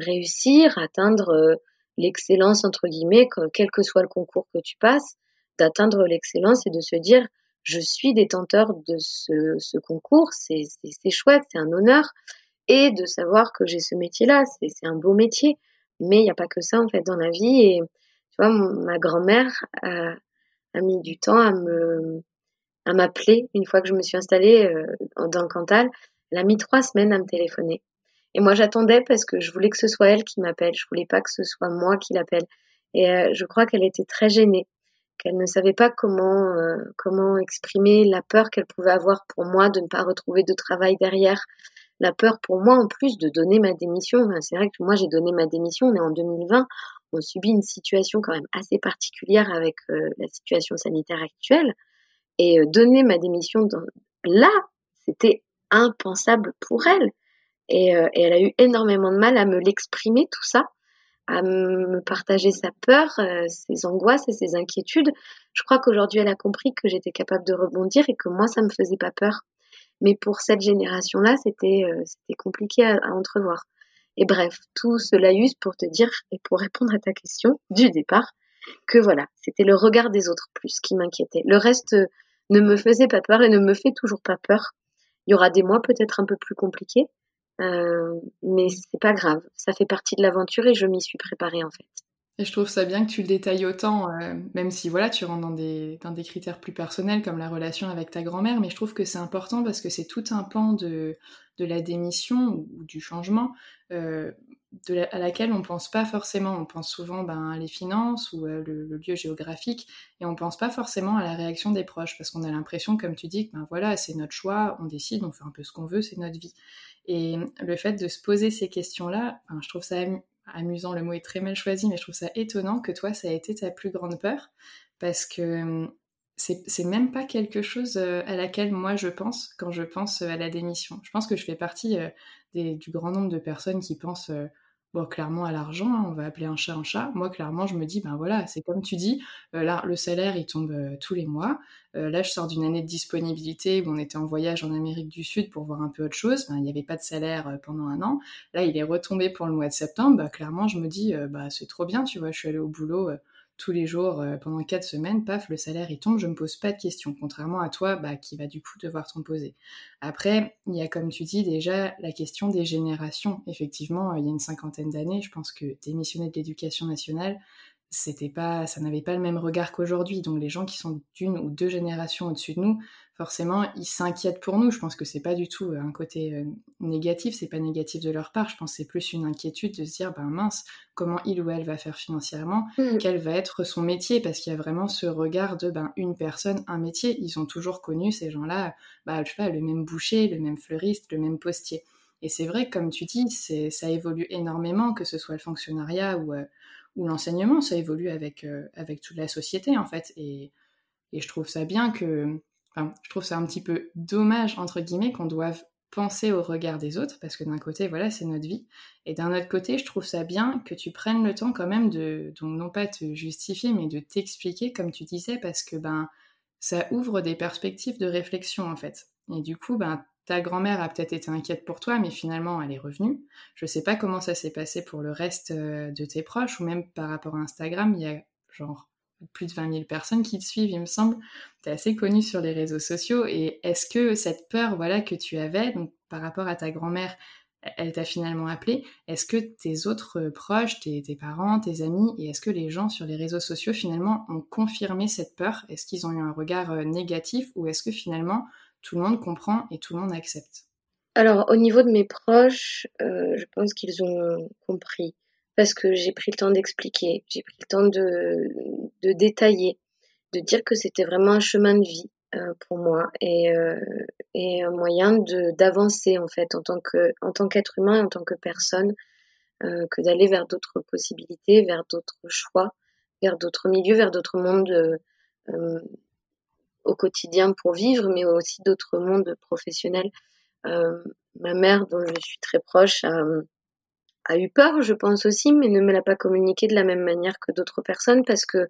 réussir, atteindre euh, l'excellence, entre guillemets, quel que soit le concours que tu passes, d'atteindre l'excellence et de se dire, je suis détenteur de ce, concours, c'est chouette, c'est un honneur, et de savoir que j'ai ce métier-là, c'est un beau métier, mais il n'y a pas que ça en fait dans la vie. Et tu vois, ma grand-mère a, mis du temps à me à m'appeler une fois que je me suis installée euh, dans le Cantal. Elle a mis trois semaines à me téléphoner. Et moi, j'attendais parce que je voulais que ce soit elle qui m'appelle. Je voulais pas que ce soit moi qui l'appelle. Et euh, je crois qu'elle était très gênée, qu'elle ne savait pas comment euh, comment exprimer la peur qu'elle pouvait avoir pour moi de ne pas retrouver de travail derrière, la peur pour moi en plus de donner ma démission. c'est vrai que moi j'ai donné ma démission. On est en 2020, on subit une situation quand même assez particulière avec euh, la situation sanitaire actuelle. Et donner ma démission dans... là, c'était impensable pour elle. Euh, et, elle a eu énormément de mal à me l'exprimer, tout ça, à me partager sa peur, euh, ses angoisses et ses inquiétudes. Je crois qu'aujourd'hui, elle a compris que j'étais capable de rebondir et que moi, ça me faisait pas peur. Mais pour cette génération-là, c'était euh, compliqué à, entrevoir. Et bref, tout ce laïus pour te dire et pour répondre à ta question du départ, que voilà, c'était le regard des autres plus qui m'inquiétait. Le reste ne me faisait pas peur et ne me fait toujours pas peur. Il y aura des mois peut-être un peu plus compliqués, euh, mais c'est pas grave, ça fait partie de l'aventure et je m'y suis préparée en fait. Et je trouve ça bien que tu le détailles autant, euh, même si voilà, tu rentres dans des, dans des critères plus personnels comme la relation avec ta grand-mère, mais je trouve que c'est important parce que c'est tout un pan de, de la démission ou, du changement euh, à laquelle on pense pas forcément. On pense souvent ben, les finances ou le, lieu géographique et on pense pas forcément à la réaction des proches parce qu'on a l'impression, comme tu dis, que ben, voilà, c'est notre choix, on décide, on fait un peu ce qu'on veut, c'est notre vie. Et le fait de se poser ces questions-là, je trouve ça amusant, le mot est très mal choisi, mais je trouve ça étonnant que toi, ça a été ta plus grande peur, parce que c'est même pas quelque chose euh, à laquelle moi je pense quand je pense euh, à la démission. Je pense que je fais partie euh, du grand nombre de personnes qui pensent bon, clairement à l'argent, hein, on va appeler un chat un chat. Moi, clairement, je me dis, ben voilà, c'est comme tu dis, là, le salaire, il tombe tous les mois. Là, je sors d'une année de disponibilité où on était en voyage en Amérique du Sud pour voir un peu autre chose. Ben, il n'y avait pas de salaire pendant un an. Là, il est retombé pour le mois de septembre. Bah, clairement, je me dis, bah, c'est trop bien, tu vois, je suis allée au boulot tous les jours pendant quatre semaines, paf, le salaire il tombe, je me pose pas de questions, contrairement à toi bah, qui va du coup devoir t'en poser. Après, il y a comme tu dis déjà la question des générations. Effectivement, il y a une cinquantaine d'années, je pense que démissionner de l'éducation nationale, c'était pas, ça n'avait pas le même regard qu'aujourd'hui. Donc les gens qui sont d'une ou deux générations au-dessus de nous, forcément, ils s'inquiètent pour nous. Je pense que c'est pas du tout euh, un côté euh, négatif, c'est pas négatif de leur part. Je pense que c'est plus une inquiétude de se dire, ben mince, comment il ou elle va faire financièrement, mmh. quel va être son métier, parce qu'il y a vraiment ce regard de ben une personne, un métier. Ils ont toujours connu ces gens-là, bah, je sais pas, le même boucher, le même fleuriste, le même postier. Et c'est vrai, comme tu dis, ça évolue énormément, que ce soit le fonctionnariat ou euh, ou l'enseignement, ça évolue avec, euh, avec toute la société en fait. Et, et je trouve ça bien que, je trouve ça un petit peu dommage entre guillemets qu'on doive penser au regard des autres parce que d'un côté voilà c'est notre vie et d'un autre côté je trouve ça bien que tu prennes le temps quand même de non pas te justifier mais de t'expliquer comme tu disais parce que ben ça ouvre des perspectives de réflexion en fait et du coup ben ta grand-mère a peut-être été inquiète pour toi, mais finalement, elle est revenue. Je sais pas comment ça s'est passé pour le reste euh, de tes proches, ou même par rapport à Instagram, il y a genre plus de 20 000 personnes qui te suivent, il me semble. Tu es assez connue sur les réseaux sociaux. Et est-ce que cette peur voilà, que tu avais, donc par rapport à ta grand-mère, elle t'a finalement appelé, est-ce que tes autres proches, tes, tes, parents, tes amis, et est-ce que les gens sur les réseaux sociaux finalement ont confirmé cette peur? Est-ce qu'ils ont eu un regard euh, négatif ou est-ce que finalement tout le monde comprend et tout le monde accepte? Alors, au niveau de mes proches, euh, je pense qu'ils ont compris parce que j'ai pris le temps d'expliquer, j'ai pris le temps de, détailler, de dire que c'était vraiment un chemin de vie euh, pour moi et, euh, et un moyen d'avancer en fait en tant que qu'être humain, en tant que personne, que d'aller vers d'autres possibilités, vers d'autres choix, vers d'autres milieux, vers d'autres mondes au quotidien pour vivre, mais aussi d'autres mondes professionnels. Euh, ma mère, dont je suis très proche, eu peur, je pense aussi, mais ne me l'a pas communiqué de la même manière que d'autres personnes parce que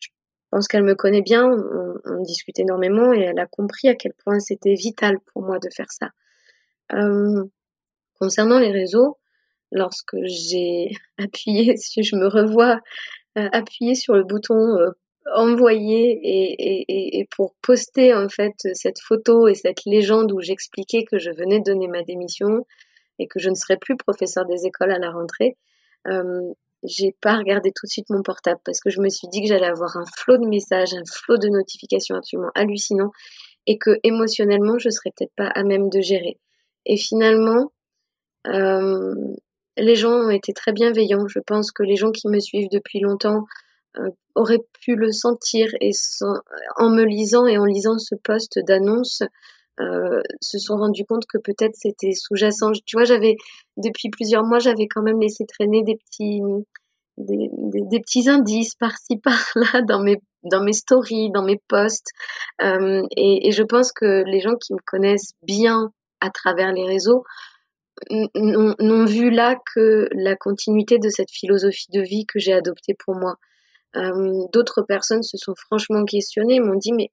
je pense qu'elle me connaît bien, on, discute énormément et elle a compris à quel point c'était vital pour moi de faire ça. Euh, concernant les réseaux, lorsque j'ai appuyé, si je me revois euh, appuyer sur le bouton envoyer et, et, pour poster en fait cette photo et cette légende où j'expliquais que je venais de donner ma démission et que je ne serais plus professeur des écoles à la rentrée, euh, j'ai pas regardé tout de suite mon portable parce que je me suis dit que j'allais avoir un flot de messages, un flot de notifications absolument hallucinant et que émotionnellement je serais peut-être pas à même de gérer. Et finalement, euh, les gens ont été très bienveillants. Je pense que les gens qui me suivent depuis longtemps euh, aurait pu le sentir et en me lisant et en lisant ce poste d'annonce, euh, se sont rendus compte que peut-être c'était sous-jacent. Tu vois, j'avais depuis plusieurs mois, j'avais quand même laissé traîner des petits des, petits indices par-ci par-là dans mes dans mes stories, dans mes posts. Euh, et, je pense que les gens qui me connaissent bien à travers les réseaux n'ont vu là que la continuité de cette philosophie de vie que j'ai adoptée pour moi. Euh, d'autres personnes se sont franchement questionnées, m'ont dit mais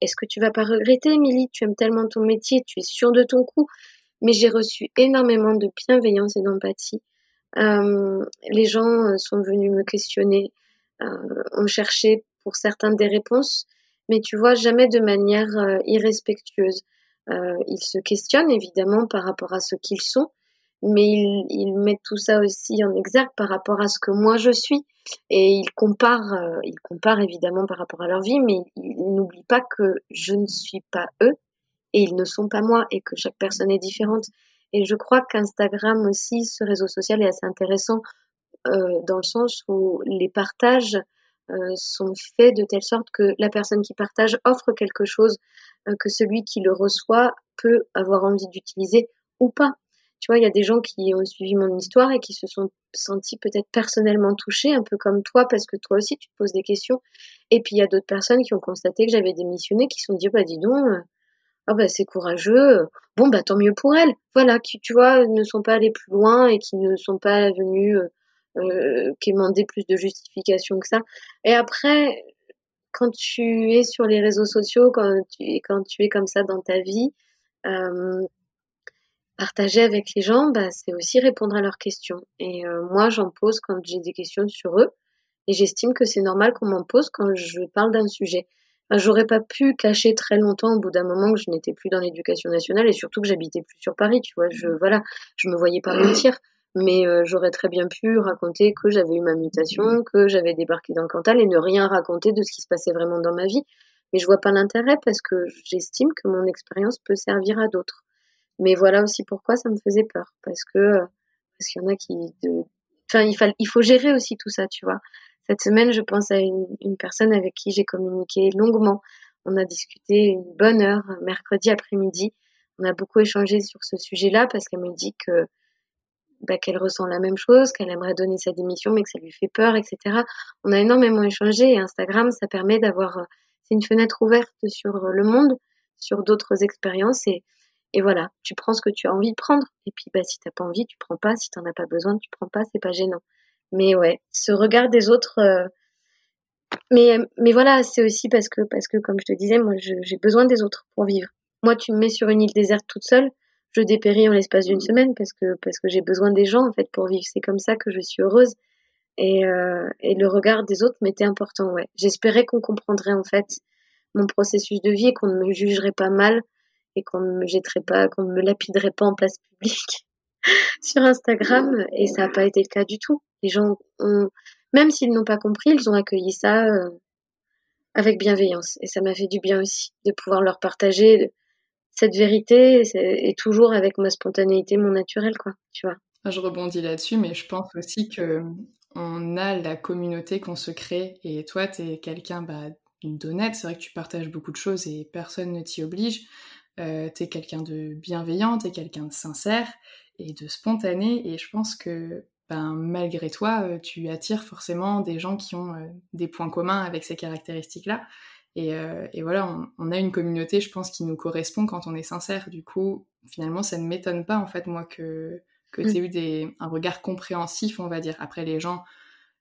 est-ce que tu vas pas regretter, Émilie? Tu aimes tellement ton métier, tu es sûre de ton coup. Mais j'ai reçu énormément de bienveillance et d'empathie. Euh, les gens euh, sont venus me questionner, ont cherché pour certains des réponses, mais tu vois jamais de manière irrespectueuse. ils se questionnent évidemment par rapport à ce qu'ils sont, mais ils, ils, mettent tout ça aussi en exergue par rapport à ce que moi je suis. Et ils comparent, euh, ils comparent évidemment par rapport à leur vie, mais ils, n'oublient pas que je ne suis pas eux et ils ne sont pas moi et que chaque personne est différente. Et je crois qu'Instagram aussi, ce réseau social est assez intéressant euh, dans le sens où les partages euh, sont faits de telle sorte que la personne qui partage offre quelque chose euh, que celui qui le reçoit peut avoir envie d'utiliser ou pas. Tu vois, il y a des gens qui ont suivi mon histoire et qui se sont sentis peut-être personnellement touchés, un peu comme toi, parce que toi aussi tu te poses des questions. Et puis il y a d'autres personnes qui ont constaté que j'avais démissionné, qui se sont dit, bah dis donc, euh, ah bah c'est courageux, bon bah tant mieux pour elles, voilà, qui tu vois ne sont pas allées plus loin et qui ne sont pas venues euh, quémander plus de justification que ça. Et après, quand tu es sur les réseaux sociaux, quand tu, quand tu es comme ça dans ta vie, euh, partager avec les gens, bah, c'est aussi répondre à leurs questions. Et euh, moi, j'en pose quand j'ai des questions sur eux. Et j'estime que c'est normal qu'on m'en pose quand je parle d'un sujet. J'aurais pas pu cacher très longtemps au bout d'un moment que je n'étais plus dans l'éducation nationale et surtout que j'habitais plus sur Paris, tu vois. Je, voilà, je me voyais pas mentir mais euh, j'aurais très bien pu raconter que j'avais eu ma mutation, que j'avais débarqué dans le Cantal et ne rien raconter de ce qui se passait vraiment dans ma vie. Mais je vois pas l'intérêt parce que j'estime que mon expérience peut servir à d'autres. Mais voilà aussi pourquoi ça me faisait peur, parce que parce qu'il y en a qui, de... enfin il, il faut gérer aussi tout ça, tu vois. Cette semaine, je pense à une, une personne avec qui j'ai communiqué longuement. On a discuté une bonne heure mercredi après-midi. On a beaucoup échangé sur ce sujet-là parce qu'elle me dit que bah, qu'elle ressent la même chose, qu'elle aimerait donner sa démission, mais que ça lui fait peur, etc. On a énormément échangé et Instagram, ça permet d'avoir, euh, c'est une fenêtre ouverte sur euh, le monde, sur d'autres expériences et, et voilà, tu prends ce que tu as envie de prendre. Et puis, bah, si t'as pas envie, tu prends pas. Si t'en as pas besoin, tu prends pas. C'est pas gênant. Mais ouais, ce regard des autres. Euh, mais, mais voilà, c'est aussi parce que, parce que, comme je te disais, moi, j'ai besoin des autres pour vivre. Moi, tu me mets sur une île déserte toute seule je dépéris en l'espace d'une semaine parce que parce que j'ai besoin des gens en fait pour vivre. C'est comme ça que je suis heureuse. Et, euh, et le regard des autres m'était important. Ouais, j'espérais qu'on comprendrait en fait mon processus de vie et qu'on ne me jugerait pas mal et qu'on ne me jetterait pas, qu'on ne me lapiderait pas en place publique sur Instagram. Et ça n'a pas été le cas du tout. Les gens ont, même s'ils n'ont pas compris, ils ont accueilli ça euh, avec bienveillance. Et ça m'a fait du bien aussi de pouvoir leur partager cette vérité est toujours avec ma spontanéité, mon naturel, quoi, tu vois. Je rebondis là-dessus, mais je pense aussi que on a la communauté qu'on se crée, et toi, tu es quelqu'un bah, d'honnête, c'est vrai que tu partages beaucoup de choses et personne ne t'y oblige. Euh, tu es quelqu'un de bienveillant, tu es quelqu'un de sincère et de spontané, et je pense que ben, malgré toi, euh, tu attires forcément des gens qui ont euh, des points communs avec ces caractéristiques-là. Euh, et, voilà, on, a une communauté, je pense, qui nous correspond quand on est sincère. Du coup, finalement, ça ne m'étonne pas, en fait, moi, que, que tu aies eu des, un regard compréhensif, on va dire. Après, les gens,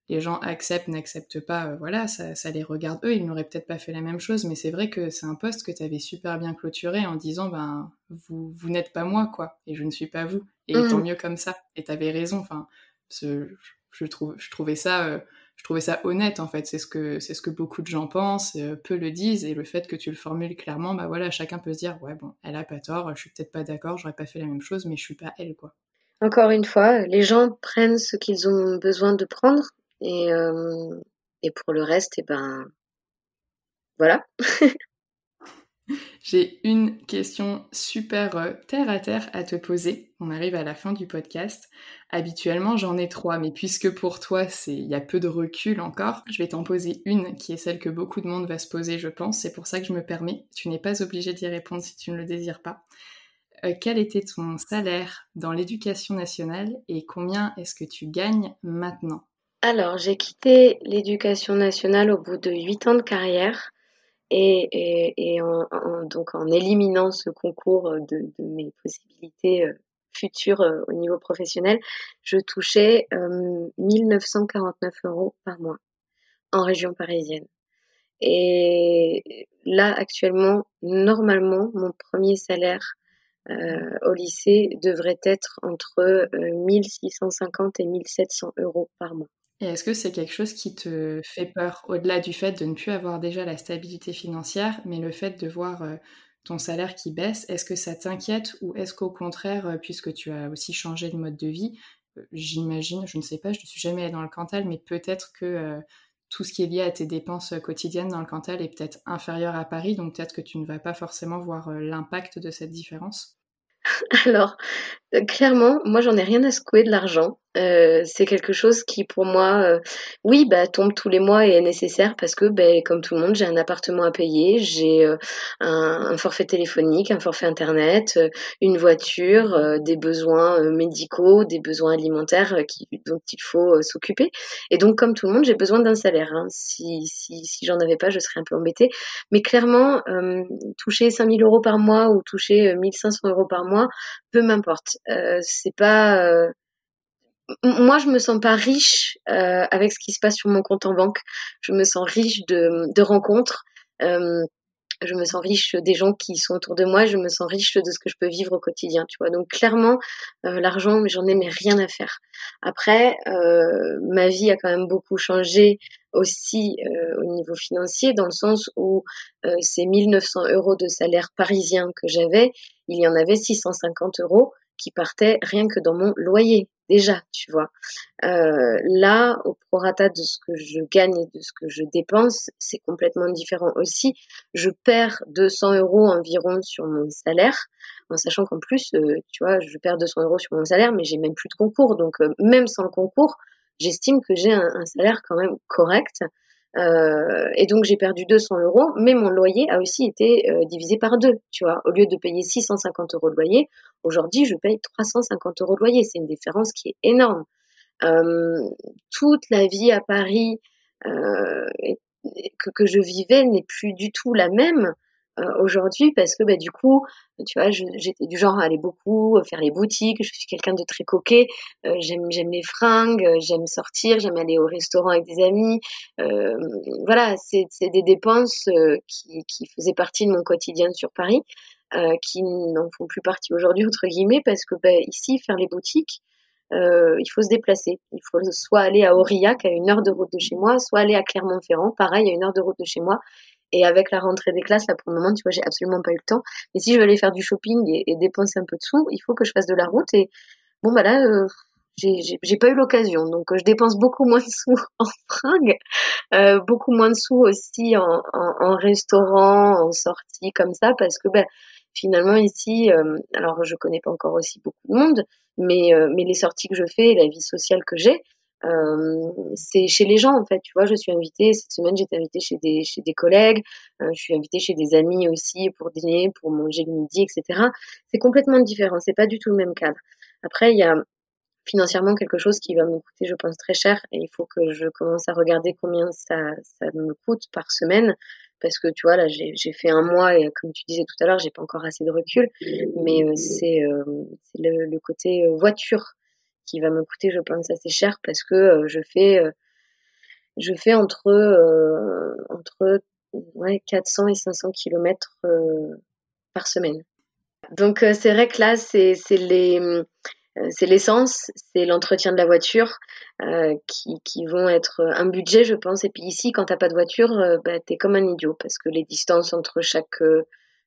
les gens acceptent, n'acceptent pas, euh, voilà, ça, ça, les regarde eux. Ils n'auraient peut-être pas fait la même chose, mais c'est vrai que c'est un poste que tu avais super bien clôturé en disant, ben, vous, vous n'êtes pas moi, quoi, et je ne suis pas vous. Et tant mmh. mieux comme ça. Et tu avais raison, enfin, je, je, trouve, je trouvais ça... Euh, je trouvais ça honnête en fait. C'est ce que c'est ce que beaucoup de gens pensent, euh, peu le disent, et le fait que tu le formules clairement, bah voilà, chacun peut se dire ouais bon, elle a pas tort, je suis peut-être pas d'accord, j'aurais pas fait la même chose, mais je suis pas elle quoi. Encore une fois, les gens prennent ce qu'ils ont besoin de prendre, et pour le reste, et eh ben voilà. J'ai une question super euh, terre à terre à te poser. On arrive à la fin du podcast. Habituellement, j'en ai trois, mais puisque pour toi, il y a peu de recul encore, je vais t'en poser une qui est celle que beaucoup de monde va se poser, je pense. C'est pour ça que je me permets. Tu n'es pas obligé d'y répondre si tu ne le désires pas. Euh, quel était ton salaire dans l'éducation nationale et combien est-ce que tu gagnes maintenant? Alors, j'ai quitté l'éducation nationale au bout de huit ans de carrière et, et, en, donc en éliminant ce concours de, de mes possibilités euh, futures euh, au niveau professionnel, je touchais euh, 1949 euros par mois en région parisienne. Et là, actuellement, normalement, mon premier salaire euh, au lycée devrait être entre 1650 et 1700 euros par mois. Et est-ce que c'est quelque chose qui te fait peur, au-delà du fait de ne plus avoir déjà la stabilité financière, mais le fait de voir ton salaire qui baisse, est-ce que ça t'inquiète ou est-ce qu'au contraire, puisque tu as aussi changé de mode de vie, j'imagine, je ne sais pas, je ne suis jamais allée dans le Cantal, mais peut-être que tout ce qui est lié à tes dépenses quotidiennes dans le Cantal est peut-être inférieur à Paris, donc peut-être que tu ne vas pas forcément voir l'impact de cette différence? Alors, clairement, moi j'en ai rien à secouer de l'argent. Euh, c'est quelque chose qui pour moi, euh, oui, bah, tombe tous les mois et est nécessaire parce que, ben, comme tout le monde, j'ai un appartement à payer, j'ai euh, un, forfait téléphonique, un forfait internet, une voiture, des besoins médicaux, des besoins alimentaires qui, dont il faut s'occuper. Et donc, comme tout le monde, j'ai besoin d'un salaire. Hein. Si, si, si j'en avais pas, je serais un peu embêtée. Mais clairement, toucher 5000 euros par mois ou toucher 1500 euros par mois, peu m'importe. c'est pas moi, je me sens pas riche euh, avec ce qui se passe sur mon compte en banque. Je me sens riche de, de rencontres. Euh, je me sens riche des gens qui sont autour de moi. Je me sens riche de ce que je peux vivre au quotidien. Tu vois. Donc clairement, euh, l'argent, j'en ai mais rien à faire. Après, euh, ma vie a quand même beaucoup changé aussi euh, au niveau financier, dans le sens où euh, ces 1900 euros de salaire parisien que j'avais, il y en avait 650 euros qui partaient rien que dans mon loyer déjà, tu vois. Euh, là, au prorata de ce que je gagne et de ce que je dépense, c'est complètement différent aussi. Je perds 200 euros environ sur mon salaire, en sachant qu'en plus, euh, tu vois, je perds 200 euros sur mon salaire, mais j'ai même plus de concours. Donc, euh, même sans le concours, j'estime que j'ai un, salaire quand même correct. Euh, et donc j'ai perdu 200 euros, mais mon loyer a aussi été euh, divisé par deux. Tu vois, au lieu de payer 650 euros de loyer, aujourd'hui je paye 350 euros de loyer. C'est une différence qui est énorme. Euh, toute la vie à Paris que, que, je vivais n'est plus du tout la même. Euh, aujourd'hui parce que bah, du coup, tu vois, j'étais du genre à aller beaucoup euh, faire les boutiques. Je suis quelqu'un de très coquet. Euh, j'aime les fringues, j'aime sortir, j'aime aller au restaurant avec des amis. voilà, c'est des dépenses qui, faisaient partie de mon quotidien sur Paris. Qui n'en font plus partie aujourd'hui entre guillemets parce que bah, ici faire les boutiques il faut se déplacer. Il faut soit aller à Aurillac à une heure de route de chez moi, soit aller à Clermont-Ferrand, pareil à une heure de route de chez moi. Et avec la rentrée des classes, là pour le moment, tu vois, j'ai absolument pas eu le temps. Mais si je veux aller faire du shopping et, dépenser un peu de sous, il faut que je fasse de la route. Et bon, bah là, euh, j'ai pas eu l'occasion. Donc, euh, je dépense beaucoup moins de sous en fringues, euh, beaucoup moins de sous aussi en, en, en, restaurant, en sortie comme ça, parce que ben, finalement ici, euh, alors je connais pas encore aussi beaucoup de monde, mais, euh, mais les sorties que je fais, la vie sociale que j'ai, euh, c'est chez les gens en fait. Tu vois, je suis invitée cette semaine, j'étais invitée chez des chez des collègues, euh, je suis invitée chez des amis aussi pour dîner, pour manger le midi, etc. C'est complètement différent. C'est pas du tout le même cadre. Après, il y a financièrement quelque chose qui va me coûter, je pense, très cher et il faut que je commence à regarder combien ça, ça me coûte par semaine parce que tu vois là j'ai fait un mois et comme tu disais tout à l'heure j'ai pas encore assez de recul mais euh, c'est le, côté voiture qui va me coûter, je pense, assez cher parce que euh, je fais, euh, je fais entre, euh, entre ouais, 400 et 500 km par semaine. Donc c'est vrai que là, c'est les c'est l'essence, c'est l'entretien de la voiture qui, qui, vont être un budget, je pense. Et puis ici, quand t'as pas de voiture, euh, bah, t'es comme un idiot parce que les distances entre chaque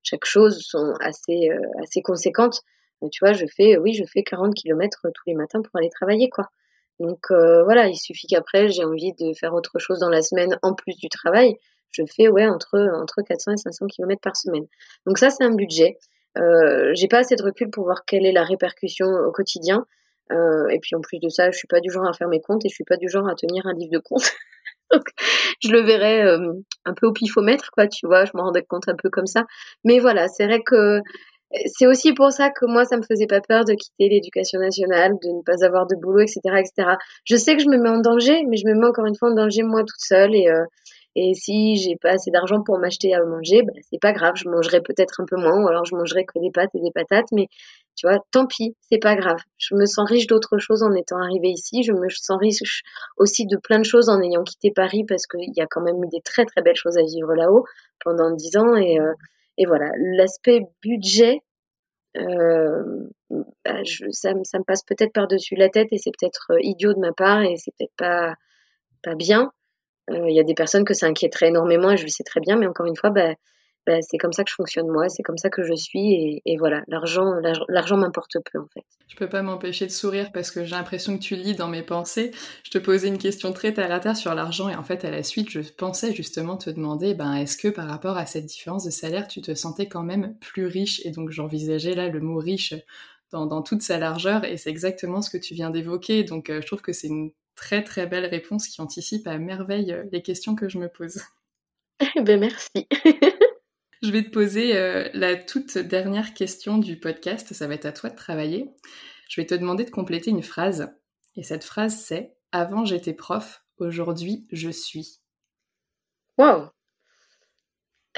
chaque chose sont assez assez conséquentes tu vois, je fais, oui, je fais 40 km tous les matins pour aller travailler, quoi. Donc euh, voilà, il suffit qu'après j'ai envie de faire autre chose dans la semaine en plus du travail, je fais ouais entre entre 400 et 500 km par semaine. Donc ça c'est un budget. Euh, j'ai pas assez de recul pour voir quelle est la répercussion au quotidien. Euh, et puis en plus de ça, je suis pas du genre à faire mes comptes et je suis pas du genre à tenir un livre de comptes. Donc je le verrai euh, un peu au pifomètre quoi, tu vois, je m'en rendais compte un peu comme ça. Mais voilà, c'est vrai que c'est aussi pour ça que moi, ça me faisait pas peur de quitter l'éducation nationale, de ne pas avoir de boulot, etc., etc. Je sais que je me mets en danger, mais je me mets encore une fois en danger moi toute seule et euh, et si j'ai pas assez d'argent pour m'acheter à manger, bah, c'est pas grave, je mangerai peut-être un peu moins, ou alors je mangerai que des pâtes et des patates, mais tu vois, tant pis, c'est pas grave. Je me sens riche d'autres choses en étant arrivée ici, je me sens riche aussi de plein de choses en ayant quitté Paris parce qu'il y a quand même eu des très très belles choses à vivre là-haut pendant dix ans et euh, et voilà, l'aspect budget, euh, bah, je, ça, ça, me passe peut-être par-dessus la tête et c'est peut-être euh, idiot de ma part et c'est peut-être pas, pas bien. Euh, il y a des personnes que ça inquiéterait énormément et je le sais très bien, mais encore une fois, bah, bah, c'est comme ça que je fonctionne moi, c'est comme ça que je suis et, voilà, l'argent, l'argent m'importe peu en fait. Je peux pas m'empêcher de sourire parce que j'ai l'impression que tu lis dans mes pensées. Je te posais une question très terre à terre sur l'argent et en fait à la suite je pensais justement te demander, ben est-ce que par rapport à cette différence de salaire tu te sentais quand même plus riche? Et donc j'envisageais là le mot riche dans, toute sa largeur et c'est exactement ce que tu viens d'évoquer. Donc je trouve que c'est une très très belle réponse qui anticipe à merveille les questions que je me pose. ben merci. je vais te poser la toute dernière question du podcast. Ça va être à toi de travailler. Je vais te demander de compléter une phrase. Et cette phrase, c'est Avant j'étais prof, aujourd'hui je suis. Wow!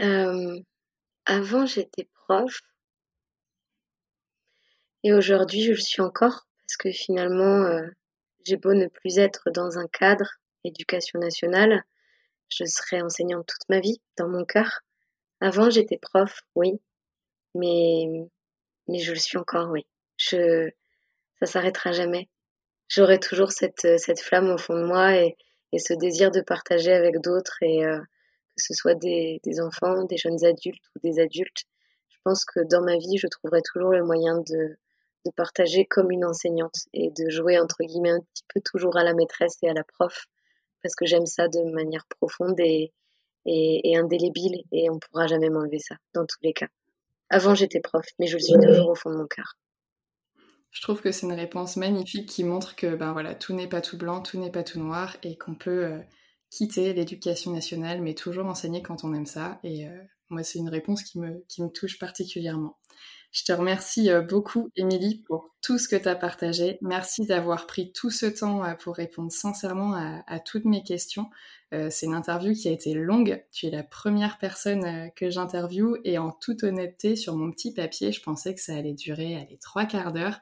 Euh, avant j'étais prof. Et aujourd'hui je le suis encore parce que finalement euh, j'ai beau ne plus être dans un cadre éducation nationale, je serai enseignante toute ma vie dans mon cœur. Avant j'étais prof, oui, mais mais je le suis encore, oui. Je ça s'arrêtera jamais. J'aurai toujours cette, cette flamme au fond de moi et, et ce désir de partager avec d'autres et euh, que ce soit des, des, enfants, des jeunes adultes ou des adultes. Je pense que dans ma vie, je trouverai toujours le moyen de, de partager comme une enseignante et de jouer entre guillemets un petit peu toujours à la maîtresse et à la prof parce que j'aime ça de manière profonde et, et, et indélébile et on pourra jamais m'enlever ça dans tous les cas. Avant j'étais prof, mais je le suis toujours au fond de mon cœur. Je trouve que c'est une réponse magnifique qui montre que ben voilà, tout n'est pas tout blanc, tout n'est pas tout noir et qu'on peut euh, quitter l'éducation nationale mais toujours enseigner quand on aime ça. Et euh, moi, c'est une réponse qui me, qui me touche particulièrement. Je te remercie euh, beaucoup, Émilie, pour tout ce que tu as partagé. Merci d'avoir pris tout ce temps pour répondre sincèrement à, toutes mes questions. Euh, c'est une interview qui a été longue. Tu es la première personne que j'interviewe et en toute honnêteté, sur mon petit papier, je pensais que ça allait durer allez, trois quarts d'heure.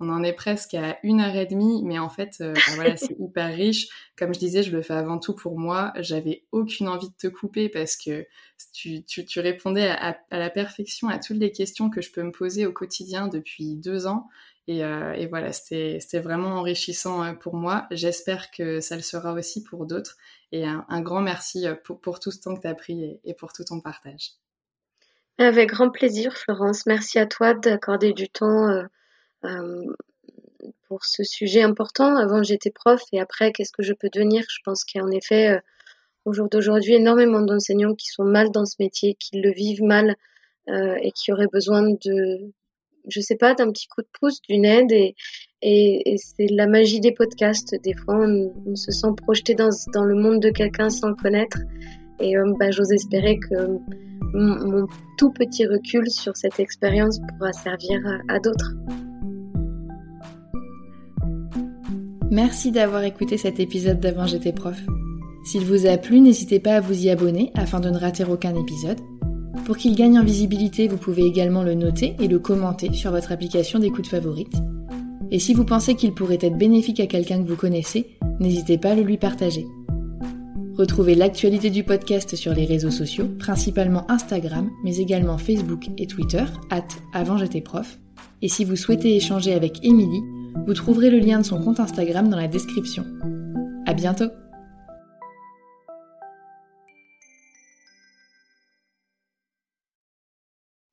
On en est presque à une heure et demie, mais en fait, bah voilà, c'est hyper riche. Comme je disais, je le fais avant tout pour moi. J'avais aucune envie de te couper parce que tu, tu, tu répondais à, à, la perfection à toutes les questions que je peux me poser au quotidien depuis deux ans. Et, euh, et voilà, c'était vraiment enrichissant euh, pour moi. J'espère que ça le sera aussi pour d'autres. Et un, grand merci euh, pour, tout ce temps que tu as pris et, pour tout ton partage. Avec grand plaisir, Florence. Merci à toi d'accorder du temps pour ce sujet important. Avant, j'étais prof et après, qu'est-ce que je peux devenir? Je pense qu'il y a en effet, au jour d'aujourd'hui, énormément d'enseignants qui sont mal dans ce métier, qui le vivent mal et qui auraient besoin de, je sais pas, d'un petit coup de pouce, d'une aide. Et, c'est la magie des podcasts. Des fois, on, se sent projeté dans, le monde de quelqu'un sans le connaître. Et euh, bah, j'ose espérer que mon, mon, tout petit recul sur cette expérience pourra servir à, à d'autres. Merci d'avoir écouté cet épisode d'Avant j'étais prof. S'il vous a plu, n'hésitez pas à vous y abonner afin de ne rater aucun épisode. Pour qu'il gagne en visibilité, vous pouvez également le noter et le commenter sur votre application d'écoute favorite. Et si vous pensez qu'il pourrait être bénéfique à quelqu'un que vous connaissez, n'hésitez pas à le lui partager. Retrouvez l'actualité du podcast sur les réseaux sociaux, principalement Instagram, mais également Facebook et Twitter, at avant prof. Et si vous souhaitez échanger avec Émilie, vous trouverez le lien de son compte Instagram dans la description. À bientôt!